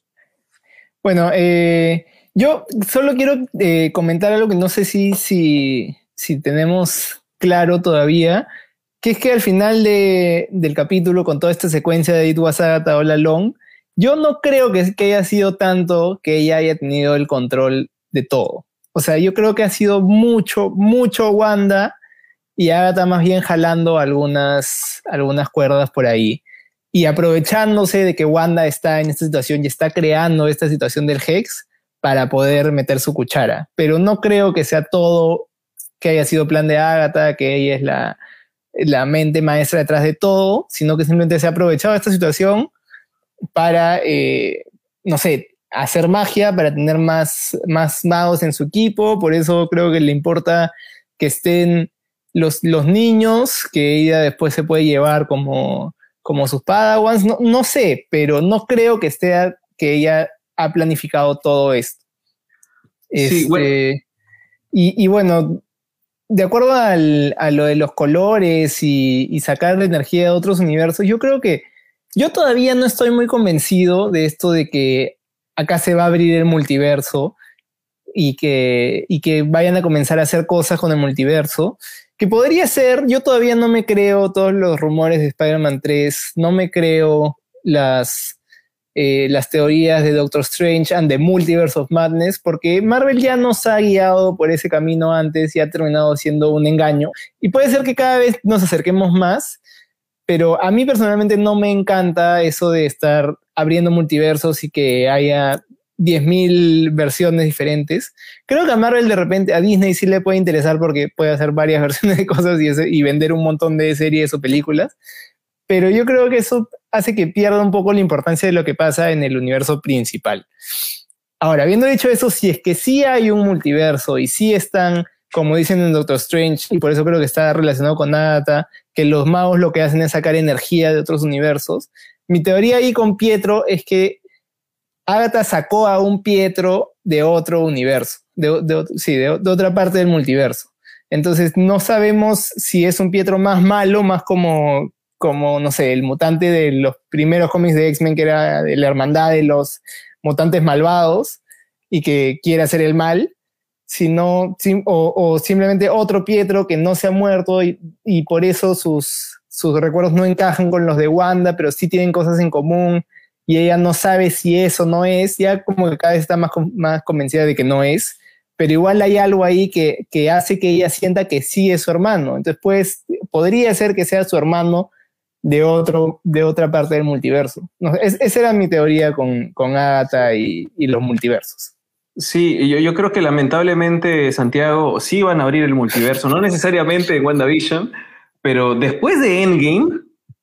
Bueno, eh, yo solo quiero eh, comentar algo que no sé si, si, si tenemos claro todavía, que es que al final del capítulo, con toda esta secuencia de It was Agatha All Along, yo no creo que, que haya sido tanto que ella haya tenido el control de todo. O sea, yo creo que ha sido mucho, mucho Wanda y Agatha más bien jalando algunas, algunas cuerdas por ahí y aprovechándose de que Wanda está en esta situación y está creando esta situación del Hex para poder meter su cuchara. Pero no creo que sea todo que haya sido plan de Agatha, que ella es la, la mente maestra detrás de todo, sino que simplemente se ha aprovechado esta situación para, eh, no sé, hacer magia, para tener más, más magos en su equipo. Por eso creo que le importa que estén los, los niños, que ella después se puede llevar como, como sus padawans. No, no sé, pero no creo que esté que ella ha planificado todo esto. Sí, este, y, y, bueno, de acuerdo al, a lo de los colores y, y, sacar la energía de otros universos, yo creo que yo todavía no estoy muy convencido de esto de que acá se va a abrir el multiverso y que, y que vayan a comenzar a hacer cosas con el multiverso. Que podría ser, yo todavía no me creo todos los rumores de Spider-Man 3, no me creo las, eh, las teorías de Doctor Strange and the Multiverse of Madness, porque Marvel ya nos ha guiado por ese camino antes y ha terminado siendo un engaño. Y puede ser que cada vez nos acerquemos más, pero a mí personalmente no me encanta eso de estar abriendo multiversos y que haya 10.000 versiones diferentes. Creo que a Marvel de repente, a Disney sí le puede interesar porque puede hacer varias [laughs] versiones de cosas y, y vender un montón de series o películas, pero yo creo que eso hace que pierda un poco la importancia de lo que pasa en el universo principal. Ahora, habiendo dicho eso, si es que sí hay un multiverso y sí están, como dicen en Doctor Strange, y por eso creo que está relacionado con Agatha, que los magos lo que hacen es sacar energía de otros universos, mi teoría ahí con Pietro es que Agatha sacó a un Pietro de otro universo, de, sí, de otra parte del multiverso. Entonces no sabemos si es un Pietro más malo, más como como, no sé, el mutante de los primeros cómics de X-Men, que era de la hermandad de los mutantes malvados y que quiere hacer el mal, sino, o, o simplemente otro Pietro que no se ha muerto y, y, por eso sus, sus recuerdos no encajan con los de Wanda, pero sí tienen cosas en común y ella no sabe si eso no es, ya como que cada vez está más, más convencida de que no es, pero igual hay algo ahí que, que hace que ella sienta que sí es su hermano. Entonces, pues, podría ser que sea su hermano, de, otro, de otra parte del multiverso. esa era mi teoría con, con Agatha y, los multiversos. Sí, yo, yo, creo que lamentablemente, Santiago, sí van a abrir el multiverso, no necesariamente en WandaVision, pero después de Endgame,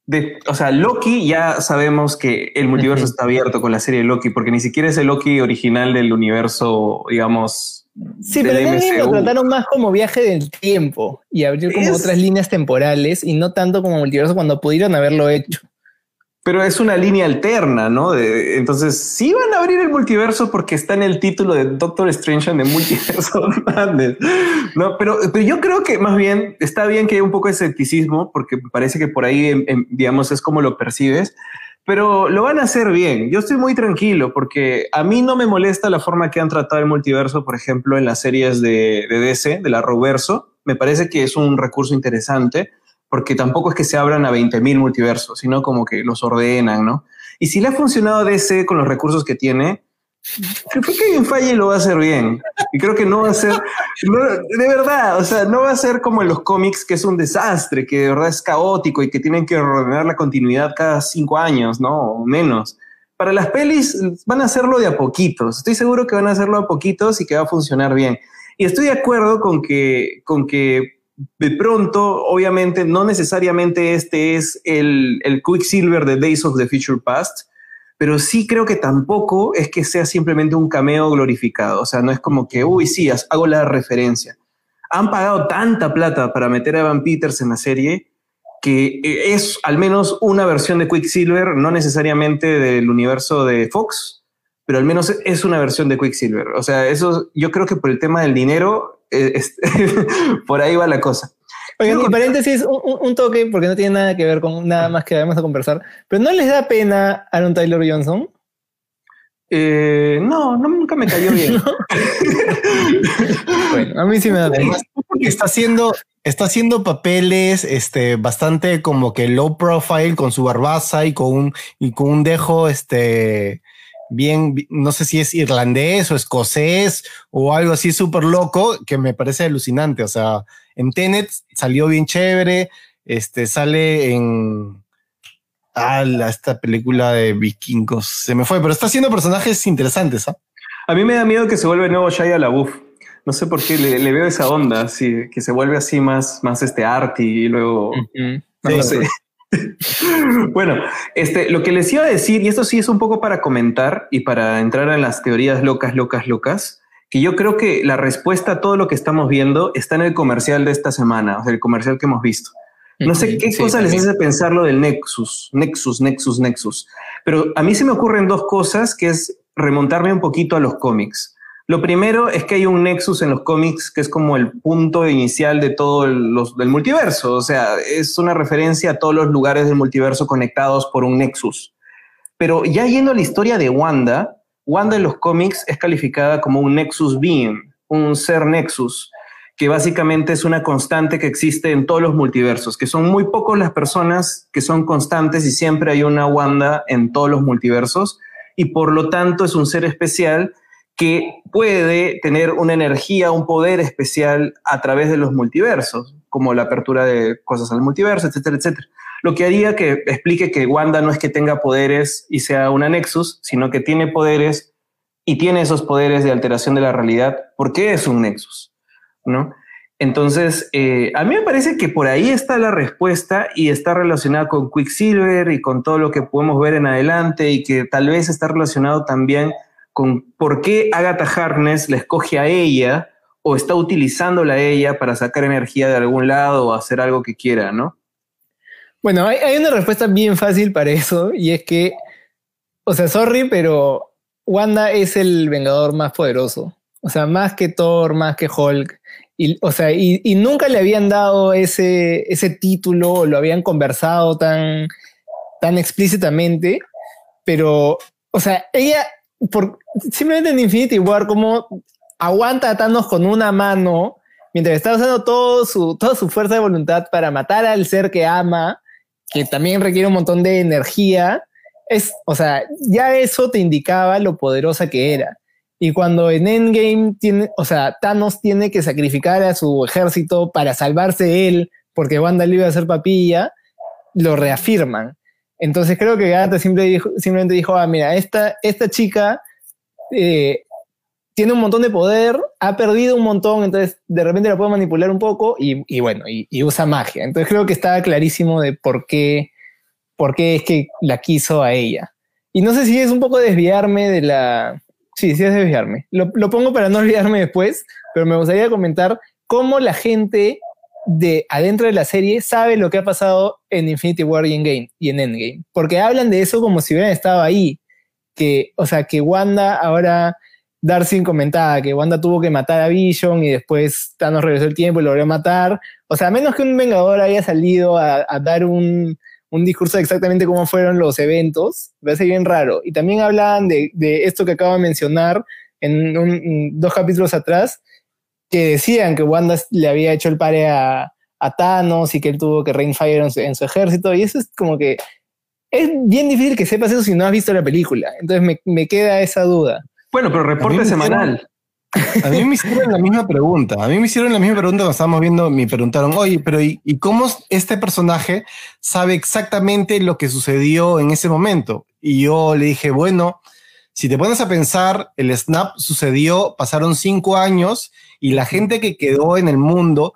de, o sea, Loki ya sabemos que el multiverso está abierto con la serie de Loki, porque ni siquiera es el Loki original del universo, digamos, Sí, pero también lo trataron más como viaje del tiempo y abrir como otras líneas temporales y no tanto como multiverso cuando pudieron haberlo hecho. Pero es una línea alterna, ¿no? entonces, sí van a abrir el multiverso porque está en el título de Doctor Strange en el multiverso. no, pero, pero yo creo que más bien está bien que haya un poco de escepticismo porque parece que por ahí, digamos, es como lo percibes pero lo van a hacer bien. Yo estoy muy tranquilo porque a mí no me molesta la forma que han tratado el multiverso, por ejemplo, en las series de, de DC, de la Roverso. Me parece que es un recurso interesante porque tampoco es que se abran a 20.000 multiversos, sino como que los ordenan, ¿no? Y si le ha funcionado DC con los recursos que tiene, Creo que Kevin Feige lo va a hacer bien. Y creo que no va a ser, de verdad, o sea, no va a ser como en los cómics, que es un desastre, que de verdad es caótico y que tienen que ordenar la continuidad cada cinco años, ¿no? O menos. Para las pelis van a hacerlo de a poquitos. Estoy seguro que van a hacerlo a poquitos y que va a funcionar bien. Y estoy de acuerdo con que, con que de pronto, obviamente, no necesariamente este es el, el Quicksilver de Days of the Future Past, pero sí creo que tampoco es que sea simplemente un cameo glorificado. O sea, no es como que, uy, sí, hago la referencia. Han pagado tanta plata para meter a Evan Peters en la serie que eh, es al menos una versión de Quicksilver, no necesariamente del universo de Fox, pero al menos es una versión de Quicksilver. O sea, eso yo creo que por el tema del dinero, eh, [laughs] por ahí va la cosa. Oigan, y paréntesis, un, toque, porque no tiene nada que ver con nada más que vamos a conversar, pero ¿no les da pena Aaron Taylor Johnson? Eh, no, nunca me cayó bien. [laughs] bueno, a mí sí me da pena. Está haciendo, está haciendo papeles este, bastante como que low profile con su barbaza y con un, y con un dejo este, bien, no sé si es irlandés o escocés o algo así súper loco que me parece alucinante. O sea, en Tenet salió bien chévere, este, sale en ah, esta película de vikingos, se me fue, pero está haciendo personajes interesantes. ¿ah? A mí me da miedo que se vuelva nuevo Shia LaBeouf. No sé por qué le, veo esa onda, así, que se vuelve así más, más este arte y luego... no sé. [laughs] [laughs] bueno, este, lo que les iba a decir, y esto sí es un poco para comentar y para entrar en las teorías locas, locas, locas, que yo creo que la respuesta a todo lo que estamos viendo está en el comercial de esta semana, o sea, el comercial que hemos visto. No sé qué cosa les hace pensar lo del Nexus, Nexus, Nexus, Nexus, pero a mí se me ocurren dos cosas, que es remontarme un poquito a los cómics. Lo primero es que hay un nexus en los cómics que es como el punto inicial de todo el del multiverso. O sea, es una referencia a todos los lugares del multiverso conectados por un nexus. Pero ya yendo a la historia de Wanda, Wanda en los cómics es calificada como un nexus being, un ser nexus, que básicamente es una constante que existe en todos los multiversos, que son muy pocos las personas que son constantes y siempre hay una Wanda en todos los multiversos y por lo tanto es un ser especial que puede tener una energía, un poder especial a través de los multiversos, como la apertura de cosas al multiverso, etcétera, etcétera. Lo que haría que explique que Wanda no es que tenga poderes y sea una Nexus, sino que tiene poderes y tiene esos poderes de alteración de la realidad porque es un Nexus, ¿no? Entonces, eh, a mí me parece que por ahí está la respuesta y está relacionada con Quicksilver y con todo lo que podemos ver en adelante y que tal vez está relacionado también por qué Agatha Harkness la escoge a ella o está utilizándola a ella para sacar energía de algún lado o hacer algo que quiera, ¿no? Bueno, hay, una respuesta bien fácil para eso y es que, o sea, sorry, pero Wanda es el vengador más poderoso. O sea, más que Thor, más que Hulk. Y, o sea, y, nunca le habían dado ese, ese título, lo habían conversado tan, tan explícitamente, pero, o sea, ella por, simplemente en Infinity War, como aguanta a Thanos con una mano mientras está usando todo su, toda su fuerza de voluntad para matar al ser que ama, que también requiere un montón de energía. Es, o sea, ya eso te indicaba lo poderosa que era. Y cuando en Endgame tiene, o sea, Thanos tiene que sacrificar a su ejército para salvarse él, porque Wanda le iba a hacer papilla, lo reafirman. Entonces creo que Gata simplemente dijo, ah, mira, esta, esta chica eh, tiene un montón de poder, ha perdido un montón, entonces de repente la puede manipular un poco y, bueno, y, usa magia. Entonces creo que estaba clarísimo de por qué, por qué es que la quiso a ella. Y no sé si es un poco desviarme de la... Sí, sí es desviarme. Lo pongo para no olvidarme después, pero me gustaría comentar cómo la gente de adentro de la serie sabe lo que ha pasado en Infinity War y Endgame, y en Endgame. Porque hablan de eso como si hubieran estado ahí. Que, o sea, que Wanda ahora, Darcy comentaba que Wanda tuvo que matar a Vision y después Thanos regresó el tiempo y lo volvió matar. O sea, a menos que un Vengador haya salido a, dar un, discurso de exactamente cómo fueron los eventos, me parece bien raro. Y también hablaban de, esto que acabo de mencionar en dos capítulos atrás, que decían que Wanda le había hecho el pare a, Thanos y que él tuvo que Rainfire en su, en su ejército. Y eso es como que es bien difícil que sepas eso si no has visto la película. Entonces me, queda esa duda. Bueno, pero reporte semanal. A mí me hicieron la misma pregunta. A mí me hicieron la misma pregunta cuando estábamos viendo. Me preguntaron, oye, pero ¿y, ¿y, cómo este personaje sabe exactamente lo que sucedió en ese momento? Y yo le dije, bueno, si te pones a pensar, el snap sucedió, pasaron cinco años y la gente que quedó en el mundo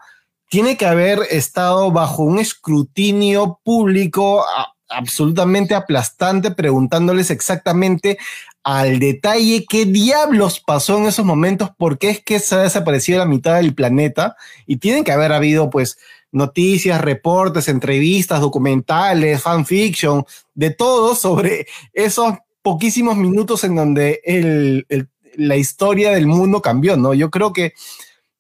tiene que haber estado bajo un escrutinio público absolutamente aplastante, preguntándoles exactamente al detalle qué diablos pasó en esos momentos, por qué es que se ha desaparecido la mitad del planeta. Y tienen que haber habido pues noticias, reportes, entrevistas, documentales, fanfiction, de todo sobre esos poquísimos minutos en donde el, el, la historia del mundo cambió, ¿no? Yo creo que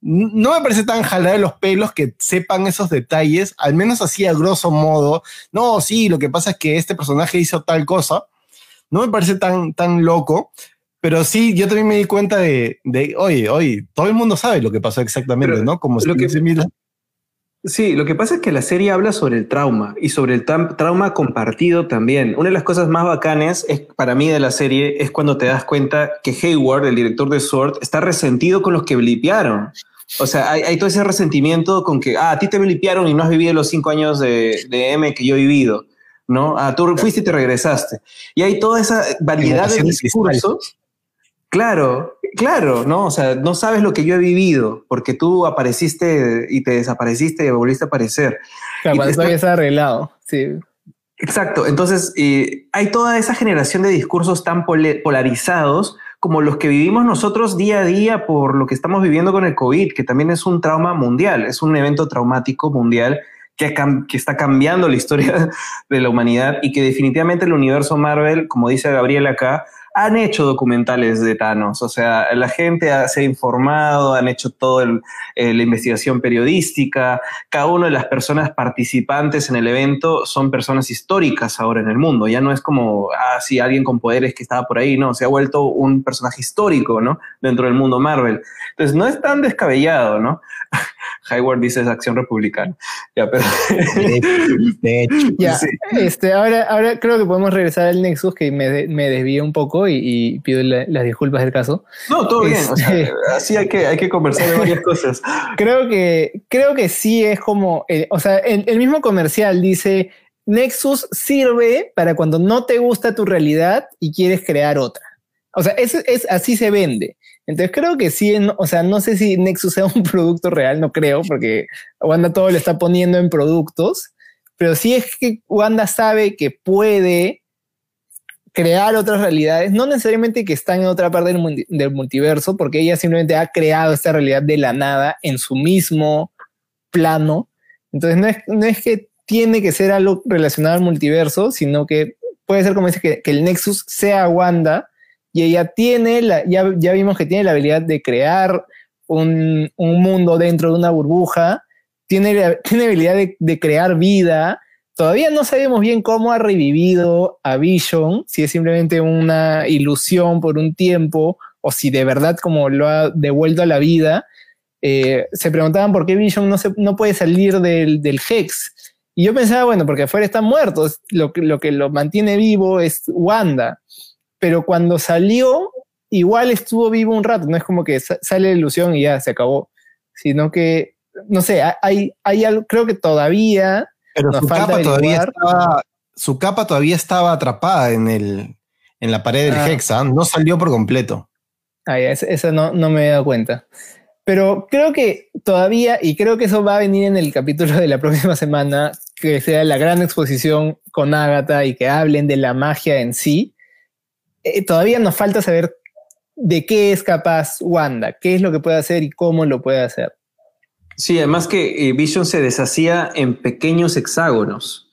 no me parece tan jalar de los pelos que sepan esos detalles, al menos así a grosso modo. No, sí, lo que pasa es que este personaje hizo tal cosa no me parece tan, tan loco, pero sí, yo también me di cuenta de, de oye, oye, todo el mundo sabe lo que pasó exactamente, ¿no? Como lo que, se mira. Sí, lo que pasa es que la serie habla sobre el trauma y sobre el trauma compartido también. Una de las cosas más bacanes es, para mí de la serie es cuando te das cuenta que Hayward, el director de Sword, está resentido con los que blipearon. O sea, hay, hay, todo ese resentimiento con que, ah, a ti te blipearon y no has vivido los cinco años de, de M que yo he vivido. ¿no? Ah, tú fuiste y te regresaste. Y hay toda esa variedad de discursos. Claro, claro, ¿no? O sea, no sabes lo que yo he vivido, porque tú apareciste y te desapareciste y volviste a aparecer. Claro, cuando está... arreglado, sí. Exacto, entonces hay toda esa generación de discursos tan polarizados como los que vivimos nosotros día a día por lo que estamos viviendo con el COVID, que también es un trauma mundial, es un evento traumático mundial que, que, está cambiando la historia [laughs] de la humanidad y que definitivamente el universo Marvel, como dice Gabriel acá, han hecho documentales de Thanos, o sea, la gente se ha informado, han hecho toda eh, la investigación periodística, cada una de las personas participantes en el evento son personas históricas ahora en el mundo, ya no es como, ah, sí, alguien con poderes que estaba por ahí, no, se ha vuelto un personaje histórico, ¿no? Dentro del mundo Marvel. Entonces, no es tan descabellado, ¿no? [laughs] Hayward dice es acción republicana. Ya, pero. De hecho, [laughs] ya, este, ahora, ahora creo que podemos regresar al Nexus, que me, me desvié un poco y, pido las disculpas del caso. No, todo bien. Este, [laughs] así hay que, hay que conversar de varias cosas. Creo que, creo que sí es como. Eh, o sea, el, el mismo comercial dice. Nexus sirve para cuando no te gusta tu realidad y quieres crear otra. O sea, es, es, así se vende. Entonces creo que sí, o sea, no sé si Nexus sea un [laughs] producto real, no creo, porque Wanda todo lo está poniendo en productos, pero sí es que Wanda sabe que puede crear otras realidades, no necesariamente que están en otra parte del, multiverso, porque ella simplemente ha creado esta realidad de la nada en su mismo plano. Entonces no es, no es que tiene que ser algo relacionado al multiverso, sino que puede ser como dice que, el Nexus sea Wanda, y ella tiene, la, ya, ya vimos que tiene la habilidad de crear un, un mundo dentro de una burbuja, tiene, tiene habilidad de, de, crear vida. Todavía no sabemos bien cómo ha revivido a Vision, si es simplemente una ilusión por un tiempo o si de verdad como lo ha devuelto a la vida. Eh, se preguntaban por qué Vision no, se, no puede salir del, del Hex. Y yo pensaba, bueno, porque afuera están muertos, lo, lo que lo mantiene vivo es Wanda pero cuando salió, igual estuvo vivo un rato, no es como que sale la ilusión y ya se acabó, sino que, no sé, hay, hay algo, creo que todavía... Pero su capa todavía, estaba, su capa todavía estaba atrapada en, el, en la pared del ah. Hexa, no salió por completo. Ah, eso no, no me he dado cuenta. Pero creo que todavía, y creo que eso va a venir en el capítulo de la próxima semana, que sea la gran exposición con Agatha y que hablen de la magia en sí, eh, todavía nos falta saber de qué es capaz Wanda, qué es lo que puede hacer y cómo lo puede hacer. Sí, además que eh, Vision se deshacía en pequeños hexágonos,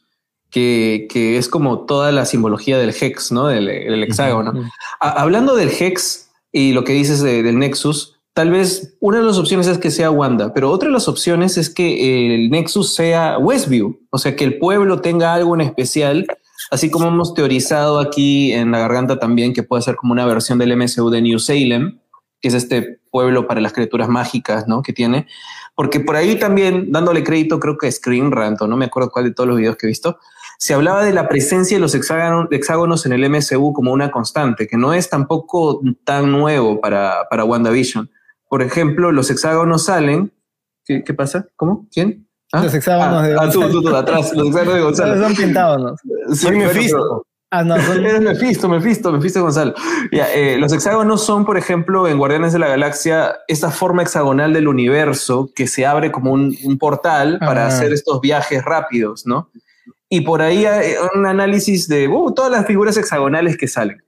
que, que, es como toda la simbología del Hex, ¿no? Del, del hexágono. Uh -huh. hablando del Hex y lo que dices de, del Nexus, tal vez una de las opciones es que sea Wanda, pero otra de las opciones es que el Nexus sea Westview, o sea, que el pueblo tenga algo en especial Así como hemos teorizado aquí en la garganta también que puede ser como una versión del MSU de New Salem, que es este pueblo para las criaturas mágicas, ¿no? Que tiene. Porque por ahí también, dándole crédito, creo que Screen Rant, o no me acuerdo cuál de todos los videos que he visto, se hablaba de la presencia de los hexágonos, en el MSU como una constante, que no es tampoco tan nuevo para, para WandaVision. Por ejemplo, los hexágonos salen. ¿Qué, pasa? ¿Cómo? ¿Quién? ¿Ah? Los hexágonos ah, de Gonzalo. Ah, tú, tú, tú, atrás, los hexágonos de Gonzalo. Son pentágonos. Soy Mephisto. Ah, no, son... [laughs] Mephisto, Mephisto, Mephisto Gonzalo. Eh, los hexágonos son, por ejemplo, en Guardianes de la Galaxia, esta forma hexagonal del universo que se abre como un, portal para hacer estos viajes rápidos, ¿no? y por ahí hay un análisis de uh, todas las figuras hexagonales que salen.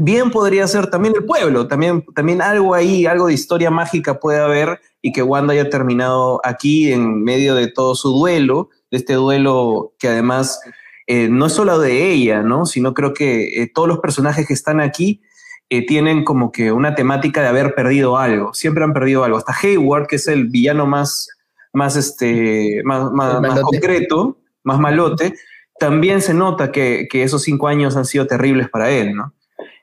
Bien podría ser también el pueblo, también, también algo ahí, algo de historia mágica puede haber y que Wanda haya terminado aquí en medio de todo su duelo, de este duelo que además eh, no es solo de ella, ¿no? sino creo que eh, todos los personajes que están aquí eh, tienen como que una temática de haber perdido algo, siempre han perdido algo. Hasta Hayward, que es el villano más, más, este, más, más, más concreto, más malote, también se nota que, esos cinco años han sido terribles para él, ¿no?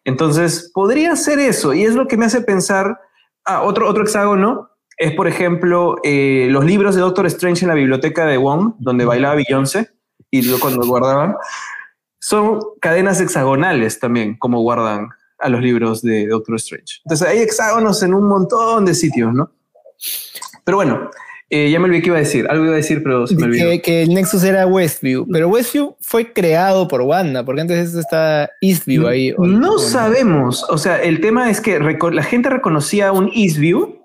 Entonces, podría ser eso, y es lo que me hace pensar, ah, otro, otro hexágono es, por ejemplo, los libros de Doctor Strange en la biblioteca de Wong, donde bailaba Beyoncé, y cuando lo guardaban, son cadenas hexagonales también, como guardan a los libros de Doctor Strange. Entonces, hay hexágonos en un montón de sitios, ¿no? Pero bueno, eh, ya me olvidé qué iba a decir. Algo iba a decir, pero se me olvidó. Que, el Nexus era Westview. Pero Westview fue creado por Wanda, porque antes está Eastview ahí. no, sabemos. O sea, el tema es que la gente reconocía un Eastview,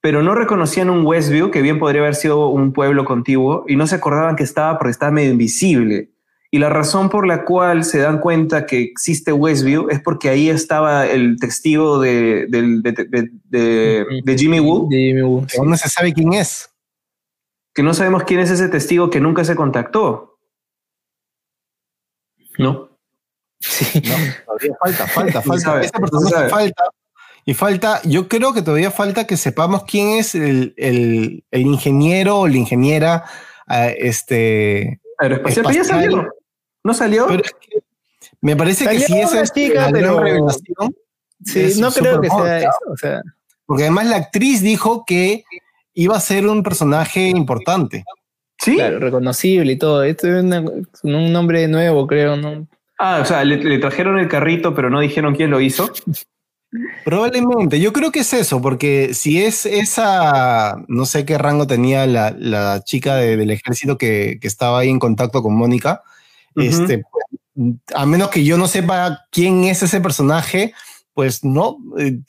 pero no reconocían un Westview, que bien podría haber sido un pueblo contiguo, y no se acordaban que estaba porque estaba medio invisible. Y la razón por la cual se dan cuenta que existe Westview es porque ahí estaba el testigo de, de, Jimmy Woo. Jimmy Woo. no se sabe quién es que no sabemos quién es ese testigo que nunca se contactó. ¿No? Sí. todavía falta, falta, [laughs] falta. Esa persona falta. Y falta, yo creo que todavía falta que sepamos quién es el, el, el ingeniero o la ingeniera este, aeroespacial. Pero ya salió. ¿No salió? me parece que sí es esa chica, pero revelación. Sí, no creo que sea eso. O sea. Porque además la actriz dijo que iba a ser un personaje importante. Sí. Claro, reconocible y todo. Esto es un nombre nuevo, creo, ¿no? Ah, o sea, le, trajeron el carrito, pero no dijeron quién lo hizo. Probablemente, yo creo que es eso, porque si es esa, no sé qué rango tenía la, chica del ejército que, estaba ahí en contacto con Mónica, este, a menos que yo no sepa quién es ese personaje, pues no,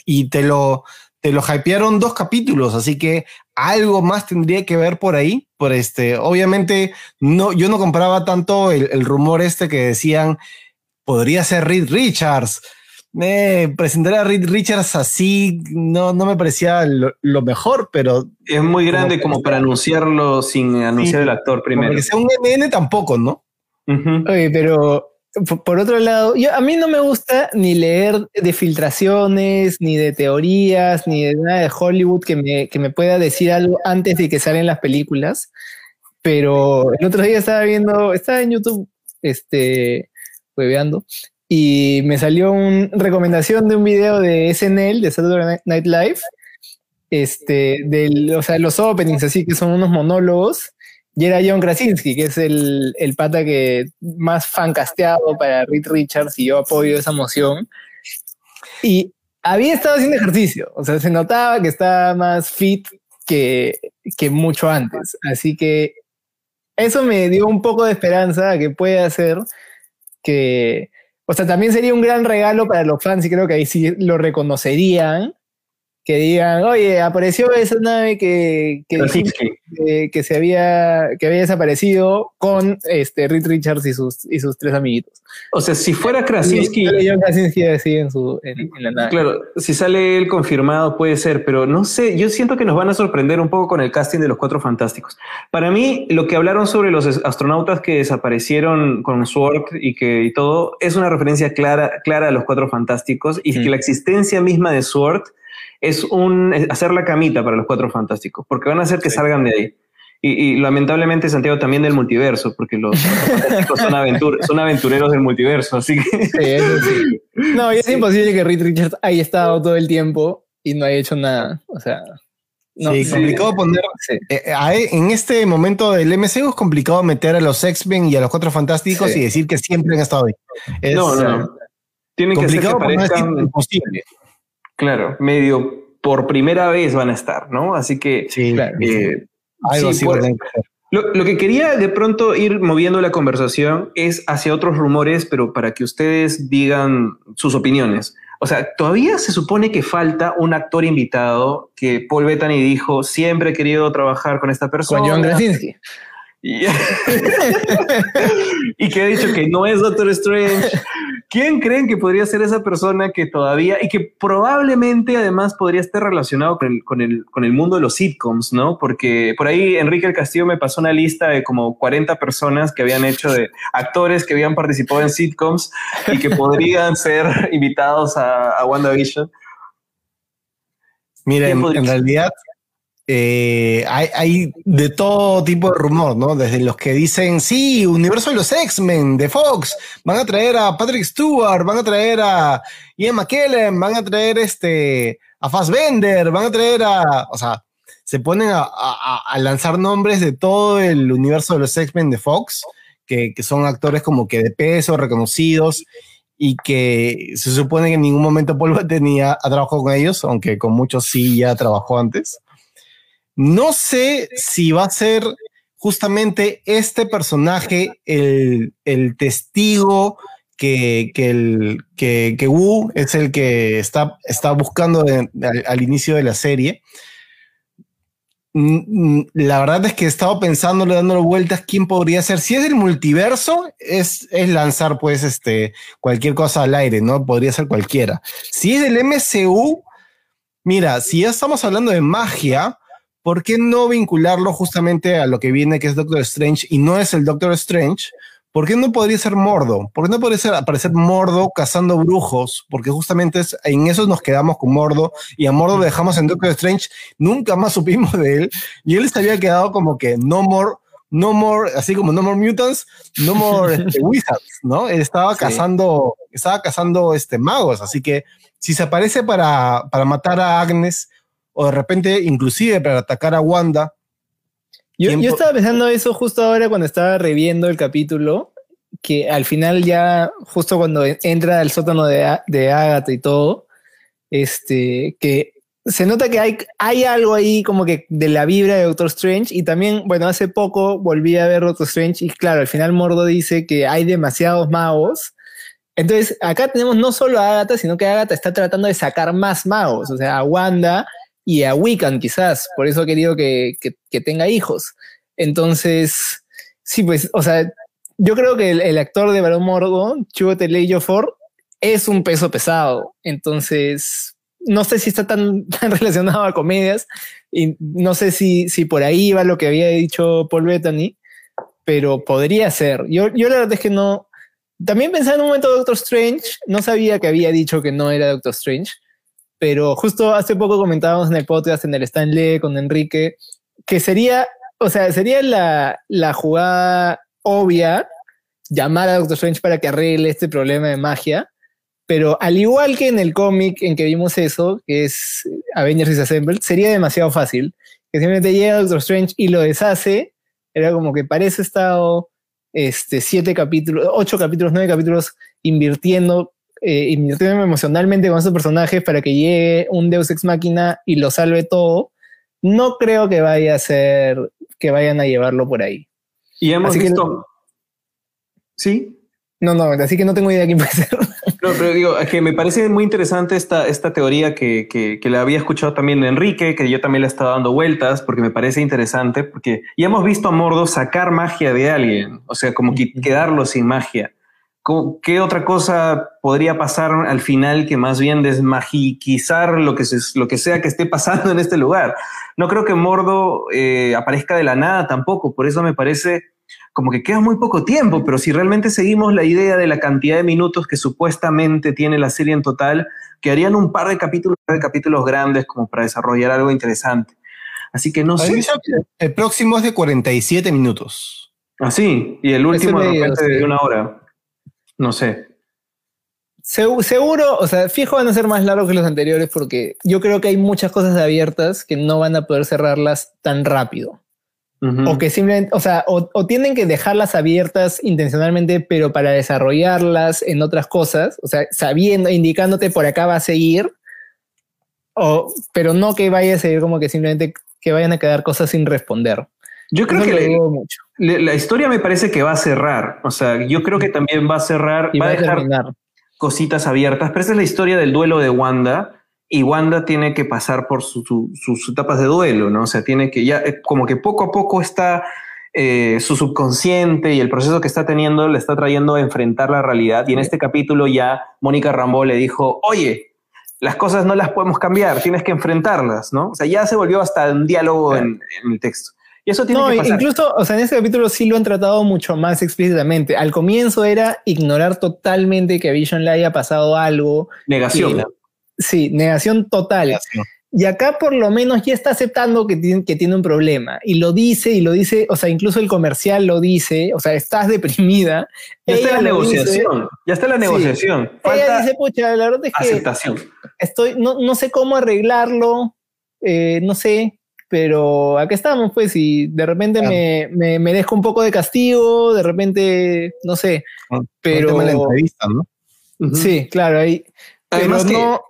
y te lo, te lo hypearon dos capítulos, así que algo más tendría que ver por ahí. Por este, obviamente, no, yo no compraba tanto el, rumor este que decían podría ser Reed Richards. Presentar a Reed Richards así no, no me parecía lo, mejor, pero. Es muy grande como, para anunciarlo sin anunciar el actor primero. Que sea un NN tampoco, ¿no? Oye, pero por otro lado, yo, a mí no me gusta ni leer de filtraciones, ni de teorías, ni de nada de Hollywood que me, que me pueda decir algo antes de que salen las películas. Pero el otro día estaba viendo, estaba en YouTube, este, hueveando, y me salió una recomendación de un video de SNL, de Saturday Night Live, este, del, o sea, los openings, así que son unos monólogos y era John Krasinski, que es el, el pata que más fancasteado para Reed Richards y yo apoyo esa moción. Y había estado haciendo ejercicio, o sea, se notaba que estaba más fit que, que mucho antes. Así que eso me dio un poco de esperanza que pueda ser que, o sea, también sería un gran regalo para los fans y creo que ahí sí lo reconocerían que digan, oye, apareció esa nave que, que, que, se había, que había desaparecido con este, Reed Richards y sus, y sus tres amiguitos. O sea, si fuera Krasinski... Krasinski en, su, en, la nave. Claro, si sale él confirmado puede ser, pero no sé, yo siento que nos van a sorprender un poco con el casting de los Cuatro Fantásticos. Para mí, lo que hablaron sobre los astronautas que desaparecieron con Sword y que y todo, es una referencia clara, clara a los Cuatro Fantásticos y que la existencia misma de Sword es un hacer la camita para los cuatro fantásticos, porque van a hacer que salgan de ahí. Y, lamentablemente Santiago también del multiverso, porque los [laughs] son, son aventureros del multiverso, así que... Sí, No, es imposible que Reed Richards haya estado todo el tiempo y no haya hecho nada. O sea... sí, complicado poner. Eh, eh, en este momento del MCU es complicado meter a los X-Men y a los Cuatro Fantásticos y decir que siempre han estado ahí. no, no. Tienen que ser que parezcan imposible. Claro, medio por primera vez van a estar, ¿no? Así que. Sí, claro. Eh, Algo así lo, lo, que quería de pronto ir moviendo la conversación es hacia otros rumores, pero para que ustedes digan sus opiniones. O sea, todavía se supone que falta un actor invitado que Paul Bettany dijo, siempre he querido trabajar con esta persona. Con John Krasinski. [laughs] Y, que ha dicho que no es Doctor Strange. ¿Quién creen que podría ser esa persona que todavía y que probablemente además podría estar relacionado con el, con el, con el mundo de los sitcoms, ¿no? Porque por ahí Enrique el Castillo me pasó una lista de como 40 personas que habían hecho de actores que habían participado en sitcoms y que podrían ser [laughs] invitados a, a WandaVision. Miren, en realidad eh, hay, de todo tipo de rumor, ¿no? Desde los que dicen, sí, universo de los X-Men, de Fox, van a traer a Patrick Stewart, van a traer a Ian McKellen, van a traer este, a Fassbender, van a traer a, o sea, se ponen a, lanzar nombres de todo el universo de los X-Men de Fox, que, son actores como que de peso, reconocidos, y que se supone que en ningún momento Paul tenía a trabajado con ellos, aunque con muchos sí ya trabajó antes. No sé si va a ser justamente este personaje el, testigo que, el, que, Wu es el que está, está buscando al, inicio de la serie. Mm, mm, la verdad es que he estado pensándole, dándole vueltas, quién podría ser. Si es del multiverso, es, es lanzar pues este, cualquier cosa al aire, ¿no? Podría ser cualquiera. Si es del MCU, mira, si ya estamos hablando de magia, ¿por qué no vincularlo justamente a lo que viene que es Doctor Strange y no es el Doctor Strange? ¿Por qué no podría ser Mordo? ¿Por qué no podría ser, aparecer Mordo cazando brujos? Porque justamente es, en eso nos quedamos con Mordo y a Mordo lo dejamos en Doctor Strange, nunca más supimos de él y él se había quedado como que no more, no more, así como no more mutants, no more este, [laughs] wizards, ¿no? Él estaba cazando, estaba cazando este, magos, así que si se aparece para, para matar a Agnes o de repente inclusive para atacar a Wanda. Yo, yo estaba pensando eso justo ahora cuando estaba reviendo el capítulo, que al final ya, justo cuando entra al sótano de, de Agatha y todo, este, que se nota que hay, hay algo ahí como que de la vibra de Doctor Strange y también, bueno, hace poco volví a ver Doctor Strange y claro, al final Mordo dice que hay demasiados magos. Entonces, acá tenemos no solo a Agatha, sino que Agatha está tratando de sacar más magos, o sea, a Wanda y a Wiccan quizás, por eso ha querido que, tenga hijos. Entonces, sí, pues, o sea, yo creo que el, actor de Barón Mordo, Chiwetel Ejiofor, es un peso pesado. Entonces, no sé si está [laughs] tan, relacionado a comedias y no sé si, si por ahí va lo que había dicho Paul Bettany, pero podría ser. Yo, yo la verdad es que no. También pensaba en un momento Doctor Strange, no sabía que había dicho que no era Doctor Strange, pero justo hace poco comentábamos en el podcast, en el Stanley con Enrique, que sería, o sea, sería la, la jugada obvia llamar a Doctor Strange para que arregle este problema de magia, pero al igual que en el cómic en que vimos eso, que es Avengers Disassembled, sería demasiado fácil, que simplemente llega Doctor Strange y lo deshace, era como que parece estado este, siete capítulos, ocho capítulos, nueve capítulos invirtiendo eh, emocionalmente con esos personajes para que llegue un Deus Ex Máquina y lo salve todo, no creo que vaya a ser que vayan a llevarlo por ahí. Y hemos visto. ¿Sí? No, no, así que no tengo idea de quién puede ser. [laughs] No, pero digo, es que me parece muy interesante esta, esta teoría que, que, que la había escuchado también de Enrique, que yo también le estaba dando vueltas, porque me parece interesante, porque ya hemos visto a Mordo sacar magia de alguien, o sea, como que quedarlo sin magia. ¿Qué otra cosa podría pasar al final que más bien desmagiquizar lo que, lo que sea que esté pasando en este lugar? No creo que Mordo eh, aparezca de la nada tampoco, por eso me parece como que queda muy poco tiempo, pero si realmente seguimos la idea de la cantidad de minutos que supuestamente tiene la serie en total, quedarían un par de capítulos, de capítulos grandes como para desarrollar algo interesante. Así que no sé. El próximo es de 47 minutos. Ah, sí, y el último de repente de una hora. No sé. seguro, o sea, fijo van a ser más largos que los anteriores porque yo creo que hay muchas cosas abiertas que no van a poder cerrarlas tan rápido. O que simplemente, o sea, o, tienen que dejarlas abiertas intencionalmente, pero para desarrollarlas en otras cosas, o sea, sabiendo, indicándote por acá va a seguir, o, pero no que vaya a seguir como que simplemente que vayan a quedar cosas sin responder. Yo creo que la, historia me parece que va a cerrar. O sea, yo creo que también va a cerrar, va, a dejar cositas abiertas, pero esa es la historia del duelo de Wanda. Y Wanda tiene que pasar por sus etapas de duelo, ¿no? O sea, tiene que ya, eh, como que poco a poco está eh, su subconsciente y el proceso que está teniendo le está trayendo a enfrentar la realidad. Y en este capítulo ya Mónica Rambo le dijo, oye, las cosas no las podemos cambiar, tienes que enfrentarlas, ¿no? O sea, ya se volvió hasta un diálogo en el texto. Y eso tiene no, que pasar. incluso, o sea, en este capítulo sí lo han tratado mucho más explícitamente. Al comienzo era ignorar totalmente que a Vision le haya pasado algo. Negación. sí, negación total. Y acá por lo menos ya está aceptando que tiene, que tiene un problema. Y lo dice, y lo dice, o sea, incluso el comercial lo dice, o sea, estás deprimida. Ya está la negociación, ya está la negociación. Ella dice, pucha, la verdad es que aceptación. estoy, no, no sé cómo arreglarlo, eh, no sé, pero acá estamos, pues, y de repente me, me, me, dejo un poco de castigo, de repente, no sé, ah, pero... la entrevista, ¿no? Sí, claro, ahí... Además no,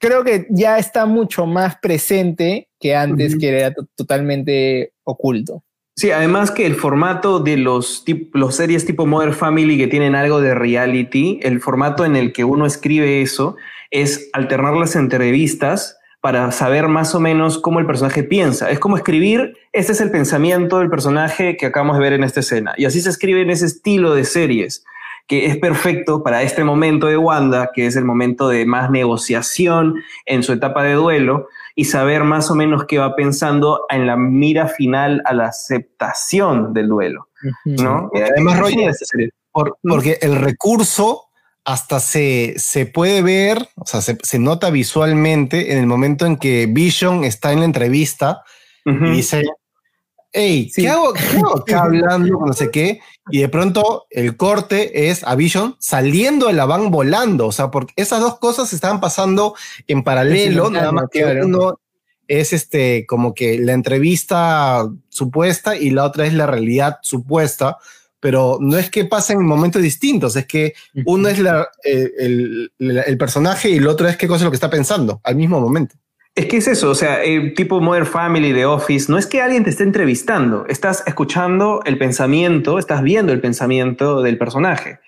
creo que ya está mucho más presente que antes, que era totalmente oculto. Sí, además que el formato de los, los series tipo Modern Family que tienen algo de reality, el formato en el que uno escribe eso es alternar las entrevistas para saber más o menos cómo el personaje piensa. Es como escribir, este es el pensamiento del personaje que acabamos de ver en esta escena. Y así se escribe en ese estilo de series, que es perfecto para este momento de Wanda, que es el momento de más negociación en su etapa de duelo, y saber más o menos qué va pensando en la mira final a la aceptación del duelo. ¿no? además, Roger, porque el recurso hasta se, se, puede ver, o sea, se, nota visualmente en el momento en que Vision está en la entrevista y dice, hey, ¿qué, hago, ¿qué hago acá [laughs] hablando? No sé qué. Y de pronto el corte es a Vision saliendo de la van volando. O sea, porque esas dos cosas estaban pasando en paralelo, nada más que uno es este como que la entrevista supuesta y la otra es la realidad supuesta pero no es que pasen en momentos distintos, es que uno es eh, el, personaje y el otro es qué cosa es lo que está pensando al mismo momento. Es que es eso, o sea, el tipo Modern Family de Office, no es que alguien te esté entrevistando, estás escuchando el pensamiento, estás viendo el pensamiento del personaje.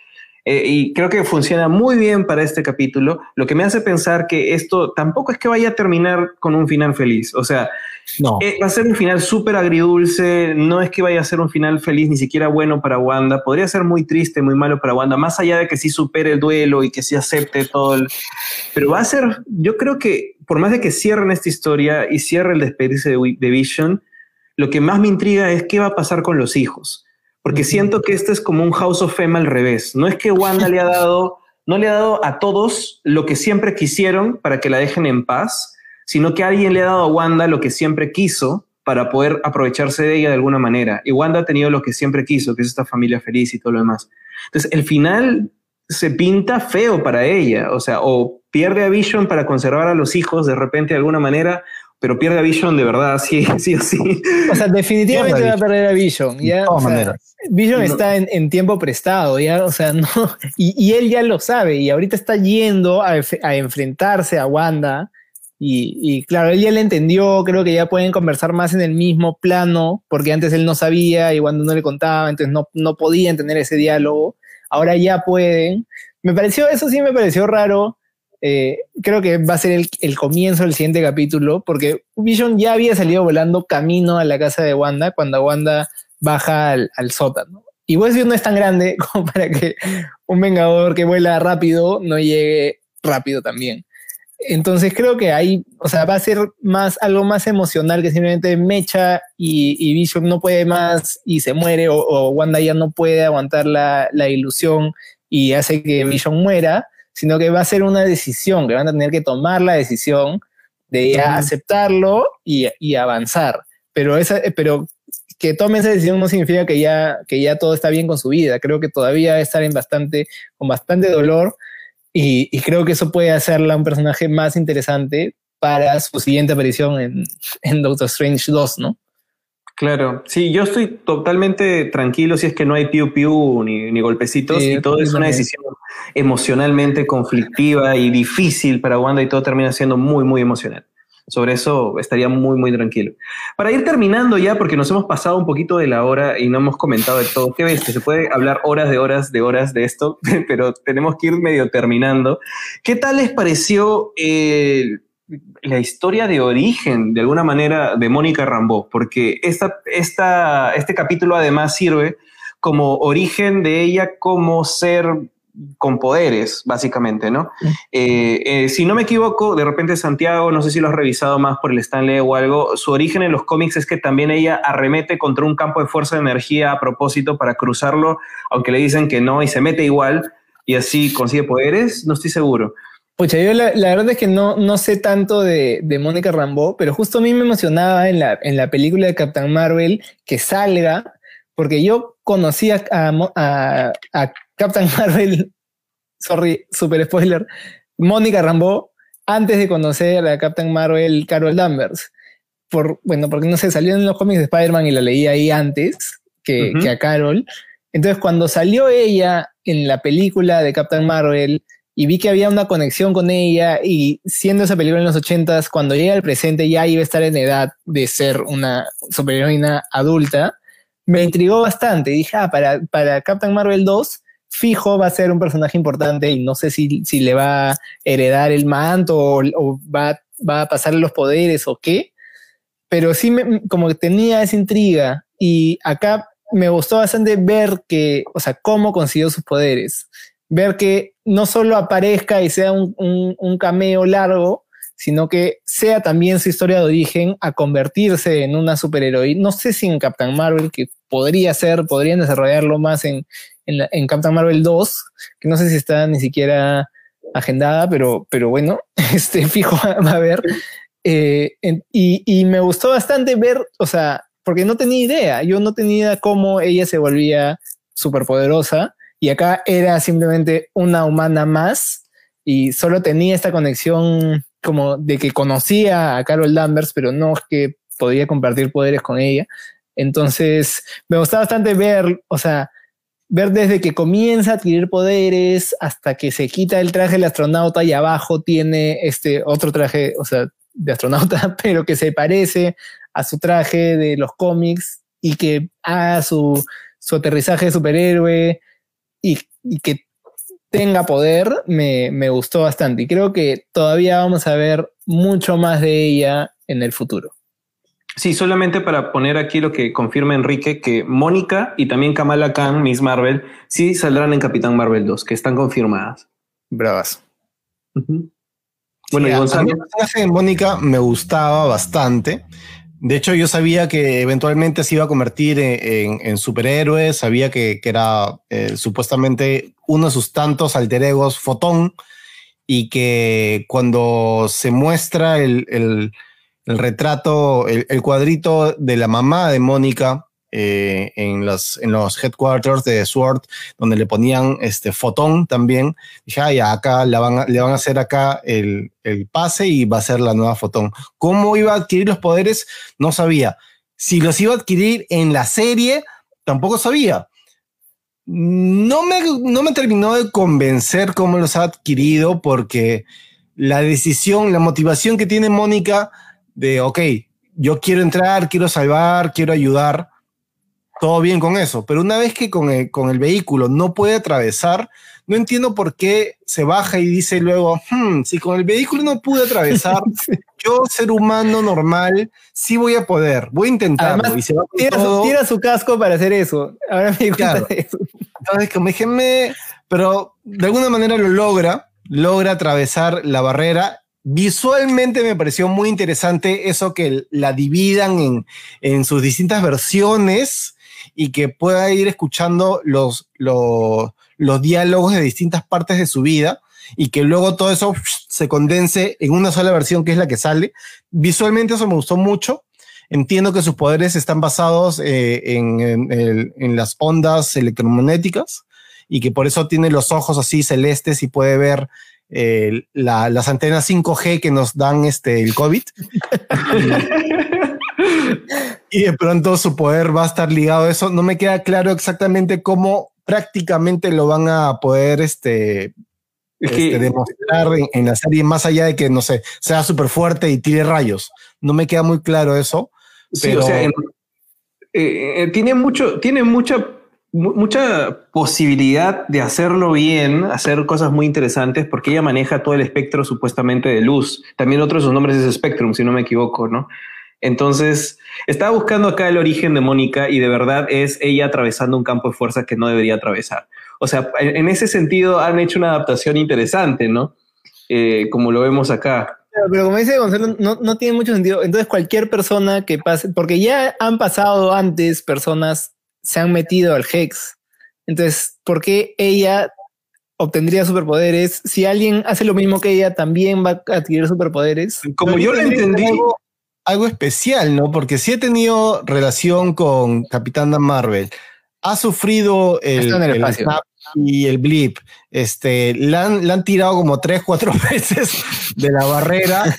Eh, y creo que funciona muy bien para este capítulo, lo que me hace pensar que esto tampoco es que vaya a terminar con un final feliz. O sea, no. Eh, va a ser un final súper agridulce, no es que vaya a ser un final feliz, ni siquiera bueno para Wanda, podría ser muy triste, muy malo para Wanda, más allá de que sí supere el duelo y que sí acepte todo el... Pero va a ser, yo creo que por más de que cierren esta historia y cierre el despedirse de, de Vision, lo que más me intriga es qué va a pasar con los hijos porque siento que este es como un House of Fame al revés. No es que Wanda le ha dado, no le ha dado a todos lo que siempre quisieron para que la dejen en paz, sino que alguien le ha dado a Wanda lo que siempre quiso para poder aprovecharse de ella de alguna manera. Y Wanda ha tenido lo que siempre quiso, que es esta familia feliz y todo lo demás. Entonces, el final se pinta feo para ella, o sea, o pierde a Vision para conservar a los hijos de repente de alguna manera, pero pierde a Vision de verdad, [laughs] sí, sí o sí. O sea, definitivamente va a perder a Vision. Ya, de todas maneras. Vision está en, tiempo prestado, ya, o sea, no, y, él ya lo sabe, y ahorita está yendo a, enfrentarse a Wanda, y, claro, él ya le entendió, creo que ya pueden conversar más en el mismo plano, porque antes él no sabía y Wanda no le contaba, entonces no, no podían tener ese diálogo, ahora ya pueden. Me pareció, eso sí me pareció raro, eh, creo que va a ser el, comienzo del siguiente capítulo, porque Vision ya había salido volando camino a la casa de Wanda cuando Wanda baja al, sótano. Y Westview no es tan grande [laughs] como para que un Vengador que vuela rápido no llegue rápido también. Entonces creo que ahí, o sea, va a ser más algo más emocional que simplemente Mecha y, Vision no puede más y se muere, o, Wanda ya no puede aguantar la, la ilusión y hace que Vision muera sino que va a ser una decisión, que van a tener que tomar la decisión de aceptarlo y, avanzar. Pero, esa, pero que tome esa decisión no significa que ya, que ya todo está bien con su vida. Creo que todavía estar en bastante, con bastante dolor Y, y, creo que eso puede hacerla un personaje más interesante para su siguiente aparición en, [laughs] en Doctor Strange 2, ¿no? Claro, sí, yo estoy totalmente tranquilo si es que no hay piu piu ni, ni golpecitos y todo es una decisión emocionalmente conflictiva y difícil para Wanda y todo termina siendo muy, muy emocional. Sobre eso estaría muy, muy tranquilo. Para ir terminando ya, porque nos hemos pasado un poquito de la hora y no hemos comentado de todo. ¿Qué ves? Que se puede hablar horas de horas de horas de esto, [laughs] pero tenemos que ir medio terminando. ¿Qué tal les pareció eh, la historia de origen, de alguna manera, de Mónica Rambeau? Porque esta, esta, este capítulo además sirve como origen de ella como ser con poderes, básicamente, ¿no? Eh, eh, si no me equivoco, de repente Santiago, no sé si lo has revisado más por el Stanley o algo, su origen en los cómics es que también ella arremete contra un campo de fuerza de energía a propósito para cruzarlo, aunque le dicen que no, y se mete igual, y así consigue poderes, no estoy seguro. Pucha, yo la, verdad es que no, no sé tanto de, de Mónica Rambeau, pero justo a mí me emocionaba en la, en la película de Captain Marvel que salga, porque yo conocía a, a, a Captain [laughs] Marvel, sorry, super spoiler, Mónica Rambeau, antes de conocer a Captain Marvel Carol Danvers. Por, bueno, porque no sé, salió en los cómics de Spider-Man y la leí ahí antes que, que a Carol. Entonces, cuando salió ella en la película de Captain Marvel y vi que había una conexión con ella y siendo esa película en los ochentas, cuando llega al presente ya iba a estar en edad de ser una superheroína adulta, me intrigó bastante. Dije, ah, para, para Captain Marvel 2 fijo va a ser un personaje importante y no sé si, si le va a heredar el manto o, va, va, a pasarle los poderes o qué, pero sí me, como que tenía esa intriga y acá me gustó bastante ver que, o sea, cómo consiguió sus poderes, ver que no solo aparezca y sea un, un, cameo largo, sino que sea también su historia de origen a convertirse en una superheroína. No sé si en Captain Marvel, que podría ser, podrían desarrollarlo más en, en, Captain Marvel 2, que no sé si está ni siquiera agendada, pero, pero bueno, [laughs] este fijo va a haber. Eh, y, y, me gustó bastante ver, o sea, porque no tenía idea, yo no tenía cómo ella se volvía poderosa y acá era simplemente una humana más y solo tenía esta conexión como de que conocía a Carol Danvers, pero no que podía compartir poderes con ella. Entonces, me gustaba bastante ver, o sea, ver desde que comienza a adquirir poderes hasta que se quita el traje del astronauta y abajo tiene este otro traje, o sea, de astronauta, [laughs] pero que se parece a su traje de los cómics y que haga su, su aterrizaje de superhéroe y, y que tenga poder, me, me gustó bastante. Y creo que todavía vamos a ver mucho más de ella en el futuro. Sí, solamente para poner aquí lo que confirma Enrique, que Mónica y también Kamala Khan, Miss Marvel, sí saldrán en Capitán Marvel 2, que están confirmadas. Bravas. Bueno, y Gonzalo. el personaje de Mónica me gustaba bastante. De hecho, yo sabía que eventualmente se iba a convertir en, superhéroe, sabía que, era eh, supuestamente uno de sus tantos alter egos, Fotón, y que cuando se muestra el el retrato, el, cuadrito de la mamá de Mónica eh, en, los, en los headquarters de Sword, donde le ponían este fotón también. Dije, ah, ya, acá le van, a, le van a hacer acá el, el, pase y va a ser la nueva fotón. ¿Cómo iba a adquirir los poderes? No sabía. Si los iba a adquirir en la serie, tampoco sabía. No me, no me terminó de convencer cómo los ha adquirido porque la decisión, la motivación que tiene Mónica de, ok, yo quiero entrar, quiero salvar, quiero ayudar, todo bien con eso, pero una vez que con el, con el vehículo no puede atravesar, no entiendo por qué se baja y dice luego, hmm, si con el vehículo no pude atravesar, [laughs] yo ser humano normal, sí voy a poder, voy a intentarlo. y se va tira, su, casco para hacer eso. Ahora me claro. eso. Entonces, como déjenme, pero de alguna manera lo logra, logra atravesar la barrera Visualmente me pareció muy interesante eso que la dividan en, sus distintas versiones y que pueda ir escuchando los, los, diálogos de distintas partes de su vida y que luego todo eso se condense en una sola versión que es la que sale. Visualmente eso me gustó mucho. Entiendo que sus poderes están basados eh, en, las ondas electromagnéticas y que por eso tiene los ojos así celestes y puede ver eh, las antenas 5G que nos dan este, el COVID. [laughs] y de pronto su poder va a estar ligado a eso. No me queda claro exactamente cómo prácticamente lo van a poder este, este demostrar en, la serie, más allá de que, no sé, sea súper fuerte y tire rayos. No me queda muy claro eso. Sí, o sea, eh, tiene mucho, tiene mucha mucha posibilidad de hacerlo bien, hacer cosas muy interesantes, porque ella maneja todo el espectro supuestamente de luz. También otro de sus nombres es Spectrum, si no me equivoco, ¿no? Entonces, estaba buscando acá el origen de Mónica y de verdad es ella atravesando un campo de fuerza que no debería atravesar. O sea, en, ese sentido han hecho una adaptación interesante, ¿no? Eh, como lo vemos acá. Pero, como dice Gonzalo, no, no tiene mucho sentido. Entonces, cualquier persona que pase, porque ya han pasado antes personas se han metido al Hex. Entonces, ¿por qué ella obtendría superpoderes? Si alguien hace lo mismo que ella, también va a adquirir superpoderes. Como yo lo entendí. Algo, especial, ¿no? Porque si he tenido relación con Capitana Marvel, ha sufrido el, el, y el blip. Este, la han, la han tirado como tres, cuatro [laughs] veces de la barrera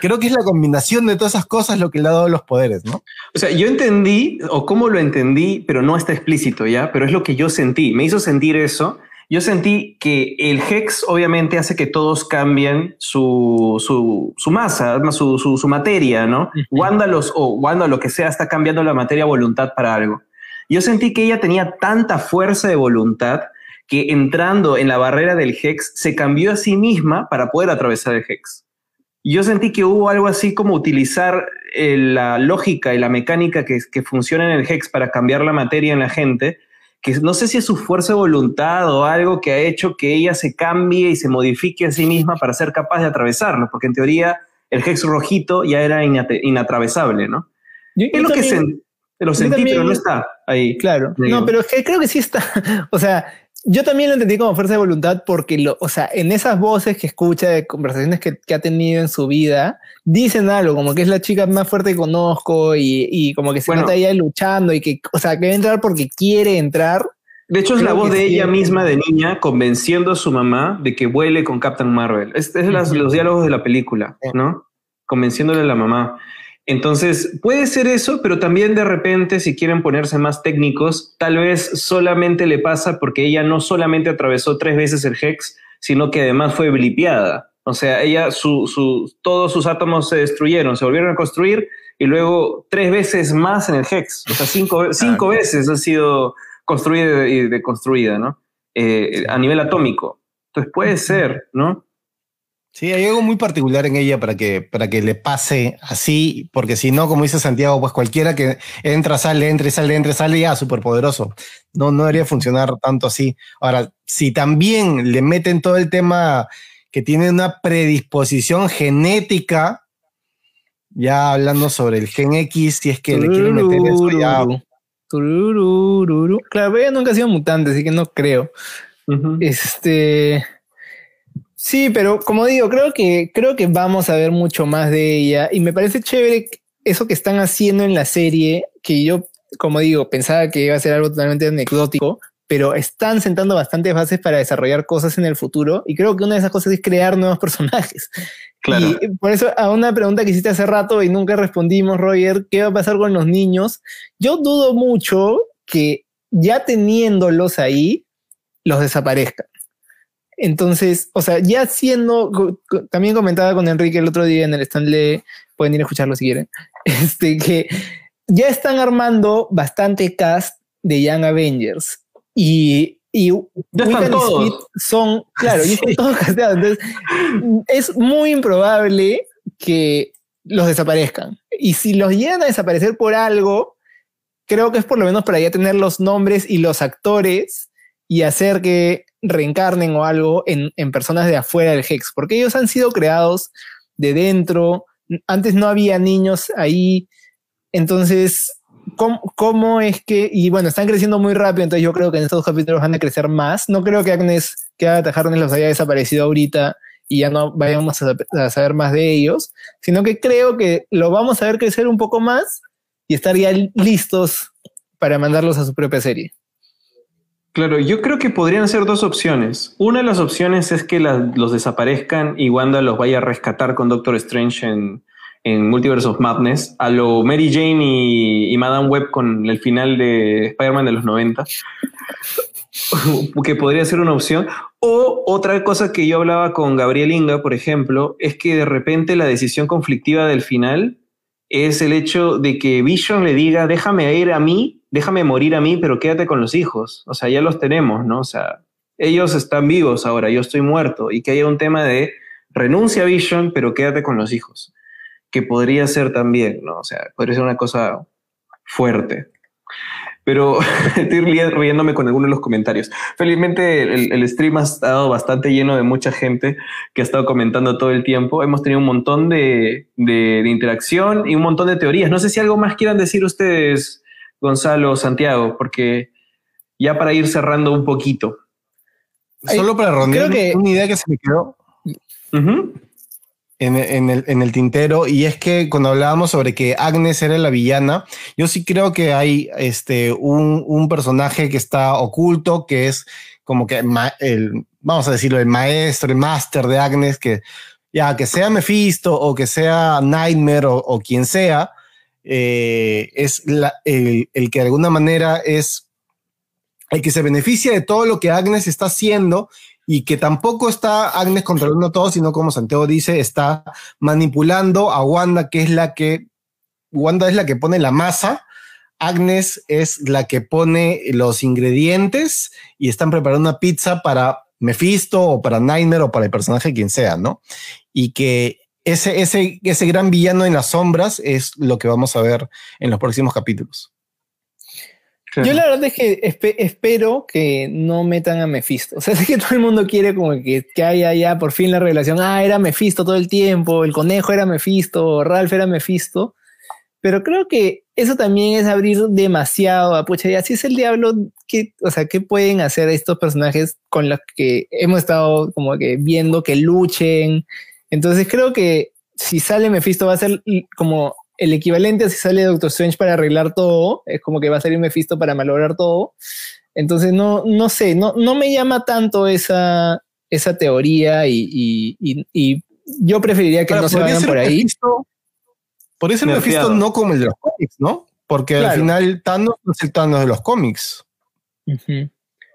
creo que es la combinación de todas esas cosas lo que le ha dado los poderes, ¿no? O sea, yo entendí, o cómo lo entendí, pero no está explícito ya, pero es lo que yo sentí. Me hizo sentir eso. Yo sentí que el Hex obviamente hace que todos cambien su, su, su masa, su, su, su, materia, ¿no? Wanda, los, o Wanda, lo que sea, está cambiando la materia voluntad para algo. Yo sentí que ella tenía tanta fuerza de voluntad que entrando en la barrera del Hex se cambió a sí misma para poder atravesar el Hex yo sentí que hubo algo así como utilizar eh, la lógica y la mecánica que, que, funciona en el Hex para cambiar la materia en la gente, que no sé si es su fuerza de voluntad o algo que ha hecho que ella se cambie y se modifique a sí misma para ser capaz de atravesarlo, porque en teoría el Hex rojito ya era inatravesable, ¿no? es lo que lo sentí, pero no está ahí. Claro, no, pero es que creo que sí está. [laughs] O sea, yo también lo entendí como fuerza de voluntad porque, lo, o sea, en esas voces que escucha de conversaciones que, que, ha tenido en su vida, dicen algo, como que es la chica más fuerte que conozco y, y como que se bueno, nota ella luchando y que, o sea, que entrar porque quiere entrar. De hecho, es la voz de ella misma de niña convenciendo a su mamá de que vuele con Captain Marvel. Es, es las, los diálogos de la película, ¿no? Convenciéndole a la mamá. Entonces, puede ser eso, pero también de repente, si quieren ponerse más técnicos, tal vez solamente le pasa porque ella no solamente atravesó tres veces el Hex, sino que además fue blipeada. O sea, ella, su, su, todos sus átomos se destruyeron, se volvieron a construir y luego tres veces más en el Hex. O sea, cinco, cinco veces ha sido construida y deconstruida, ¿no? Eh, a nivel atómico. Entonces puede ser, ¿no? Sí, hay algo muy particular en ella para que, para que le pase así, porque si no, como dice Santiago, pues cualquiera que entra, sale, entra, sale, entra, sale, ya súper poderoso. No, no debería funcionar tanto así. Ahora, si también le meten todo el tema que tiene una predisposición genética, ya hablando sobre el gen X, si es que le quieren meter eso, ya. Claro, ella nunca ha sido mutante, así que no creo. Este. Sí, pero como digo, creo que, creo que vamos a ver mucho más de ella y me parece chévere eso que están haciendo en la serie, que yo, como digo, pensaba que iba a ser algo totalmente anecdótico, pero están sentando bastantes bases para desarrollar cosas en el futuro y creo que una de esas cosas es crear nuevos personajes. Claro. Y por eso a una pregunta que hiciste hace rato y nunca respondimos, Roger, ¿qué va a pasar con los niños? Yo dudo mucho que ya teniéndolos ahí, los desaparezcan. Entonces, o sea, ya siendo, también comentaba con Enrique el otro día en el Stanley, pueden ir a escucharlo si quieren, [laughs] este, que ya están armando bastante cast de Young Avengers y, y ya están todos. son, claro, ya [laughs] están todos casteados. Entonces, es muy improbable que los desaparezcan. Y si los llegan a desaparecer por algo, creo que es por lo menos para ya tener los nombres y los actores y hacer que reencarnen o algo en, en, personas de afuera del Hex, porque ellos han sido creados de dentro, antes no había niños ahí, entonces, ¿cómo, ¿cómo, es que, y bueno, están creciendo muy rápido, entonces yo creo que en estos capítulos van a crecer más, no creo que Agnes, que Agatha Harkness los haya desaparecido ahorita y ya no vayamos a, a saber más de ellos, sino que creo que lo vamos a ver crecer un poco más y estar ya listos para mandarlos a su propia serie. Claro, yo creo que podrían ser dos opciones. Una de las opciones es que los desaparezcan y Wanda los vaya a rescatar con Doctor Strange en, en Multiverse of Madness, a lo Mary Jane y, Madame Web con el final de Spider-Man de los 90, [laughs] que podría ser una opción. O otra cosa que yo hablaba con Gabriel Inga, por ejemplo, es que de repente la decisión conflictiva del final es el hecho de que Vision le diga, déjame ir a mí déjame morir a mí, pero quédate con los hijos. O sea, ya los tenemos, ¿no? O sea, ellos están vivos ahora, yo estoy muerto. Y que haya un tema de renuncia a Vision, pero quédate con los hijos. Que podría ser también, ¿no? O sea, podría ser una cosa fuerte. Pero [laughs] estoy riéndome con algunos de los comentarios. Felizmente el, stream ha estado bastante lleno de mucha gente que ha estado comentando todo el tiempo. Hemos tenido un montón de, de interacción y un montón de teorías. No sé si algo más quieran decir ustedes, Gonzalo, Santiago, porque ya para ir cerrando un poquito. Solo para rondear una idea que se me quedó en, el, tintero, y es que cuando hablábamos sobre que Agnes era la villana, yo sí creo que hay este, un, personaje que está oculto, que es como que el, vamos a decirlo, el maestro, el máster de Agnes, que ya que sea Mephisto o que sea Nightmare o quien sea, eh, es el, que de alguna manera es el que se beneficia de todo lo que Agnes está haciendo y que tampoco está Agnes controlando todo, sino como Santiago dice, está manipulando a Wanda, que es la que, Wanda es la que pone la masa, Agnes es la que pone los ingredientes y están preparando una pizza para Mephisto o para Nightmare o para el personaje quien sea, ¿no? Y que ese, ese, ese gran villano en las sombras es lo que vamos a ver en los próximos capítulos. Yo la verdad es que espero que no metan a Mephisto. [laughs] O sea, es que todo el mundo quiere como que, que haya ya por fin la revelación. Ah, era Mephisto todo el tiempo, el conejo era Mephisto, Ralph era Mephisto. Pero creo que eso también es abrir demasiado a pucha. Y así es el diablo. que o sea, ¿qué pueden hacer estos personajes con los que hemos estado como que viendo que luchen? Entonces creo que si sale Mephisto va a ser como el equivalente a si sale Doctor Strange para arreglar todo, es como que va a salir Mephisto para malograr todo. Entonces no, no sé, no, no me llama tanto esa, esa teoría y, yo preferiría que no se vayan por ahí. por eso Mephisto no como el de los cómics, ¿no? Porque al final Thanos no es el Thanos de los cómics.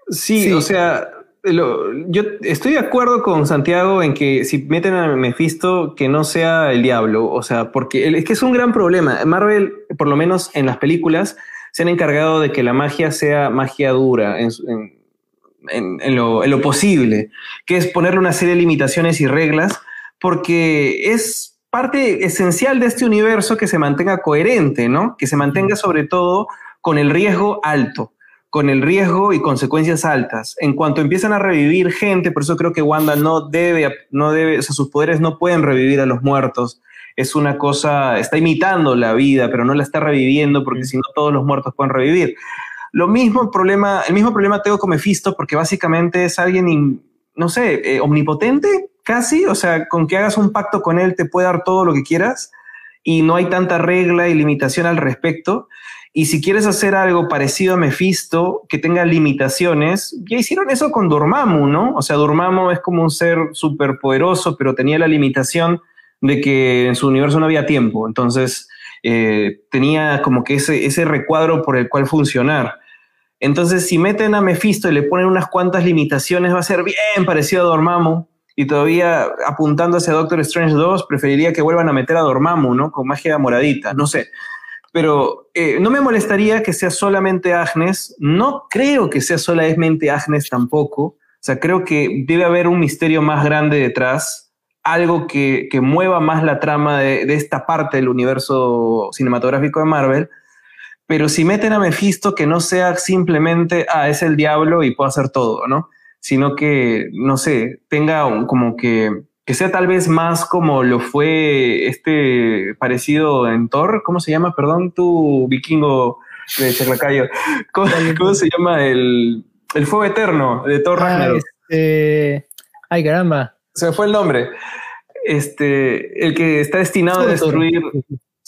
sí, o sea, yo estoy de acuerdo con Santiago en que si meten a Mephisto, que no sea el diablo. O sea, porque es que es un gran problema. Marvel, por lo menos en las películas, se han encargado de que la magia sea magia dura en, lo, en lo posible, que es ponerle una serie de limitaciones y reglas, porque es parte esencial de este universo que se mantenga coherente, ¿no? Que se mantenga sobre todo con el riesgo alto con el riesgo y consecuencias altas. En cuanto empiezan a revivir gente, por eso creo que Wanda no debe, no debe, o sea, sus poderes no pueden revivir a los muertos. Es una cosa, está imitando la vida, pero no la está reviviendo porque si no todos los muertos pueden revivir. Lo mismo problema, el mismo problema tengo con Mephisto porque básicamente es alguien, no sé, eh, omnipotente casi, o sea, con que hagas un pacto con él te puede dar todo lo que quieras y no hay tanta regla y limitación al respecto. Y si quieres hacer algo parecido a Mephisto, que tenga limitaciones, ya hicieron eso con Dormammu, ¿no? O sea, Dormammu es como un ser súper poderoso, pero tenía la limitación de que en su universo no había tiempo. Entonces, eh, tenía como que ese, ese recuadro por el cual funcionar. Entonces, si meten a Mephisto y le ponen unas cuantas limitaciones, va a ser bien parecido a Dormammu. Y todavía apuntando hacia Doctor Strange 2, preferiría que vuelvan a meter a Dormammu, ¿no? Con magia moradita, no sé pero eh, no me molestaría que sea solamente Agnes. No creo que sea solamente Agnes tampoco. O sea, creo que debe haber un misterio más grande detrás, algo que, mueva más la trama de, esta parte del universo cinematográfico de Marvel. Pero si meten a Mephisto, que no sea simplemente, ah, es el diablo y puedo hacer todo, ¿no? Sino que, no sé, tenga como que que sea tal vez más como lo fue este parecido en Thor, ¿cómo se llama? Perdón, tu vikingo de Chaclacayo. [laughs] ¿Cómo, se llama? El, fuego eterno de Thor ah, este, Ay, caramba. Se fue el nombre. Este, el que está destinado a destruir.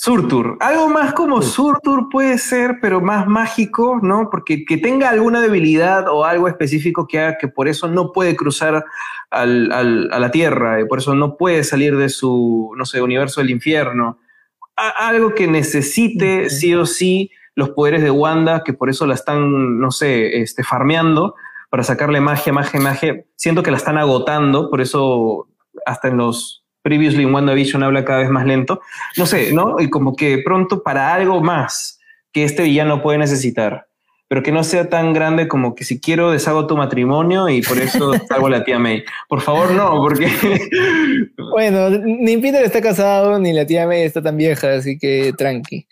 Surtur, algo más como Surtur puede ser, pero más mágico, ¿no? Porque que tenga alguna debilidad o algo específico que haga que por eso no puede cruzar al, al, a la Tierra, y por eso no puede salir de su, no sé, universo del infierno. algo que necesite sí o sí los poderes de Wanda, que por eso la están, no sé, este, farmeando para sacarle magia, magia, magia. Siento que la están agotando, por eso hasta en los Previously en WandaVision habla cada vez más lento. No sé, ¿no? Y como que pronto para algo más que este villano puede necesitar, pero que no sea tan grande como que si quiero deshago tu matrimonio y por eso [laughs] salgo a la tía May. Por favor, no, porque... [laughs] bueno, ni Peter está casado, ni la tía May está tan vieja, así que tranqui.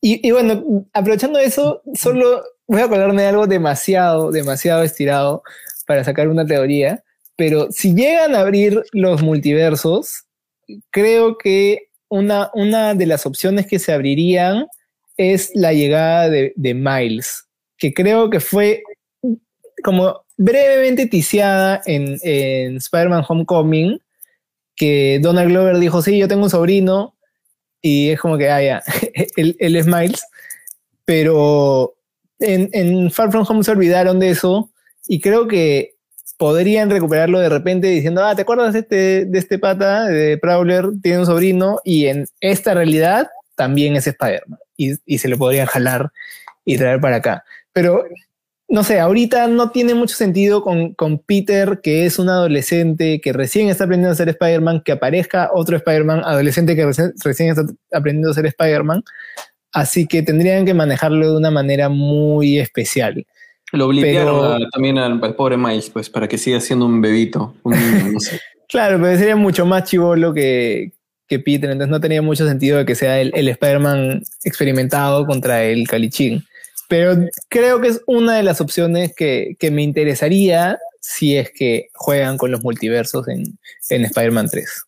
Y, y bueno, aprovechando eso, solo voy a acordarme de algo demasiado, demasiado estirado para sacar una teoría pero si llegan a abrir los multiversos, creo que una, una de las opciones que se abrirían es la llegada de, Miles, que creo que fue como brevemente ticiada en, Spider-Man Homecoming, que Donald Glover dijo, sí, yo tengo un sobrino, y es como que, ah, ya, [laughs] él, es Miles, pero en, Far From Home se olvidaron de eso, y creo que podrían recuperarlo de repente diciendo, ah, ¿te acuerdas de este, de este pata, de Prowler? Tiene un sobrino y en esta realidad también es Spider-Man. Y, se lo podrían jalar y traer para acá. Pero, no sé, ahorita no tiene mucho sentido con, con Peter, que es un adolescente que recién está aprendiendo a ser Spider-Man, que aparezca otro Spider-Man adolescente que recién, recién está aprendiendo a ser Spider-Man. Así que tendrían que manejarlo de una manera muy especial. Lo obligaron también al, pobre Miles, pues, para que siga siendo un bebito. [laughs] claro, pero sería mucho más chivolo que, que Peter, entonces no tenía mucho sentido de que sea el, el Spider-Man experimentado contra el Calichín. Pero creo que es una de las opciones que, que, me interesaría si es que juegan con los multiversos en, en Spider-Man 3.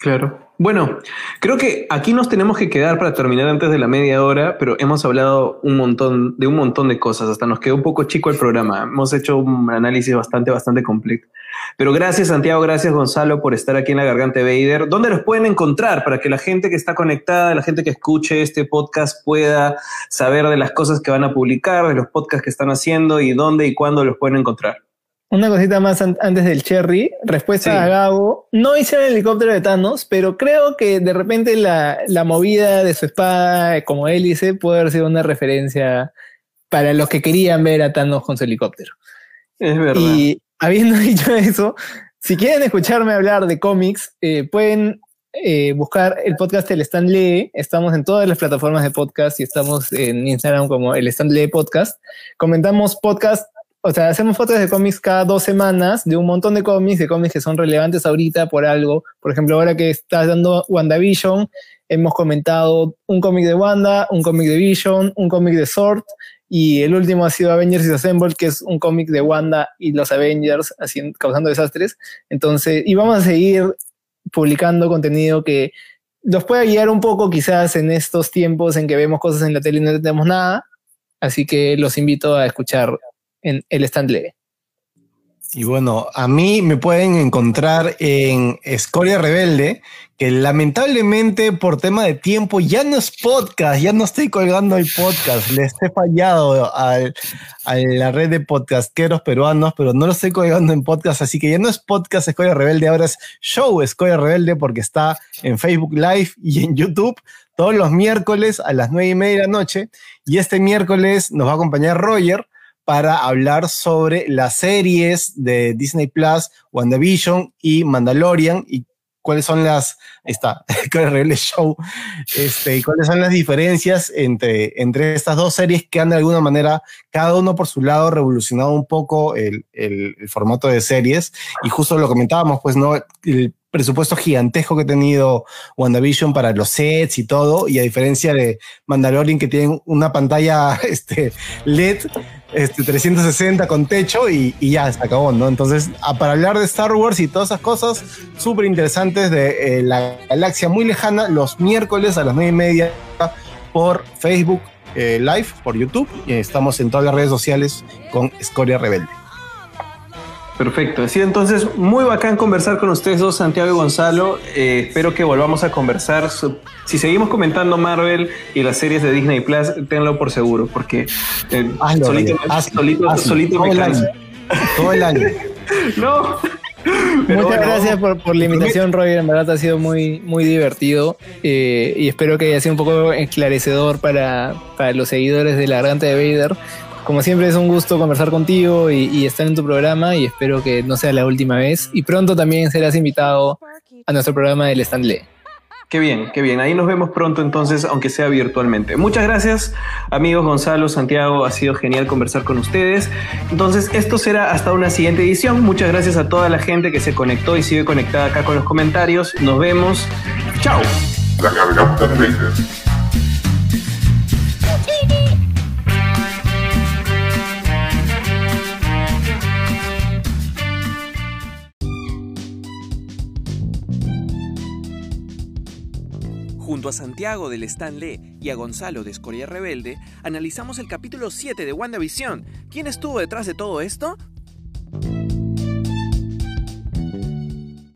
Claro. Bueno, creo que aquí nos tenemos que quedar para terminar antes de la media hora, pero hemos hablado un montón de un montón de cosas. Hasta nos quedó un poco chico el programa. Hemos hecho un análisis bastante, bastante completo. Pero gracias Santiago, gracias Gonzalo por estar aquí en la Garganta Vader. ¿Dónde los pueden encontrar para que la gente que está conectada, la gente que escuche este podcast pueda saber de las cosas que van a publicar, de los podcasts que están haciendo y dónde y cuándo los pueden encontrar? Una cosita más antes del Cherry. Respuesta a Gabo. No hice el helicóptero de Thanos, pero creo que de repente la, la movida de su espada como hélice puede haber sido una referencia para los que querían ver a Thanos con su helicóptero. Es verdad. Y habiendo [laughs] dicho eso, si quieren escucharme hablar de cómics, eh, pueden eh, buscar el podcast El Stand Lee. Estamos en todas las plataformas de podcast y estamos en Instagram como El Stand Lee Podcast. Comentamos podcast o sea, hacemos fotos de cómics cada dos semanas, de un montón de cómics, de cómics que son relevantes ahorita por algo. Por ejemplo, ahora que estás dando WandaVision, hemos comentado un cómic de Wanda, un cómic de Vision, un cómic de Sword, y el último ha sido Avengers Assemble, que es un cómic de Wanda y los Avengers haciendo, causando desastres. Entonces, y vamos a seguir publicando contenido que nos pueda guiar un poco quizás en estos tiempos en que vemos cosas en la tele y no tenemos nada. Así que los invito a escuchar en el stand leve. Y bueno, a mí me pueden encontrar en Escoria Rebelde, que lamentablemente por tema de tiempo ya no es podcast, ya no estoy colgando el podcast, les he fallado a la red de podcasteros peruanos, pero no lo estoy colgando en podcast, así que ya no es podcast Escoria Rebelde, ahora es show Escoria Rebelde porque está en Facebook Live y en YouTube todos los miércoles a las nueve y media de la noche. Y este miércoles nos va a acompañar Roger para hablar sobre las series de Disney Plus, WandaVision y Mandalorian y cuáles son las, está, [laughs] el show, este, y cuáles son las diferencias entre, entre estas dos series que han de alguna manera, cada uno por su lado, revolucionado un poco el, el, formato de series. Y justo lo comentábamos, pues, ¿no? Presupuesto gigantesco que ha tenido WandaVision para los sets y todo, y a diferencia de Mandalorian que tienen una pantalla [laughs] este, LED este, 360 con techo y, ya se acabó, ¿no? Entonces, para hablar de Star Wars y todas esas cosas súper interesantes de eh, la galaxia muy lejana, los miércoles a las 9 y media por Facebook eh, Live, por YouTube, y estamos en todas las redes sociales con Escoria Rebelde. Perfecto. Sí, entonces, muy bacán conversar con ustedes dos, Santiago y Gonzalo. Eh, espero que volvamos a conversar. Si seguimos comentando Marvel y las series de Disney Plus, tenlo por seguro, porque eh, solito, solito, me canso. Todo el año. [laughs] no. Muchas gracias por, por, la invitación, Roger. En verdad ha sido muy, muy divertido eh, y espero que haya sido un poco esclarecedor para, para los seguidores de la garganta de Vader. Como siempre es un gusto conversar contigo y, estar en tu programa y espero que no sea la última vez. Y pronto también serás invitado a nuestro programa del Stanley. Qué bien, qué bien. Ahí nos vemos pronto entonces, aunque sea virtualmente. Muchas gracias, amigos Gonzalo, Santiago. Ha sido genial conversar con ustedes. Entonces, esto será hasta una siguiente edición. Muchas gracias a toda la gente que se conectó y sigue conectada acá con los comentarios. Nos vemos. Chao. Junto a Santiago del Stanley y a Gonzalo de Escoria Rebelde, analizamos el capítulo 7 de WandaVision. ¿Quién estuvo detrás de todo esto?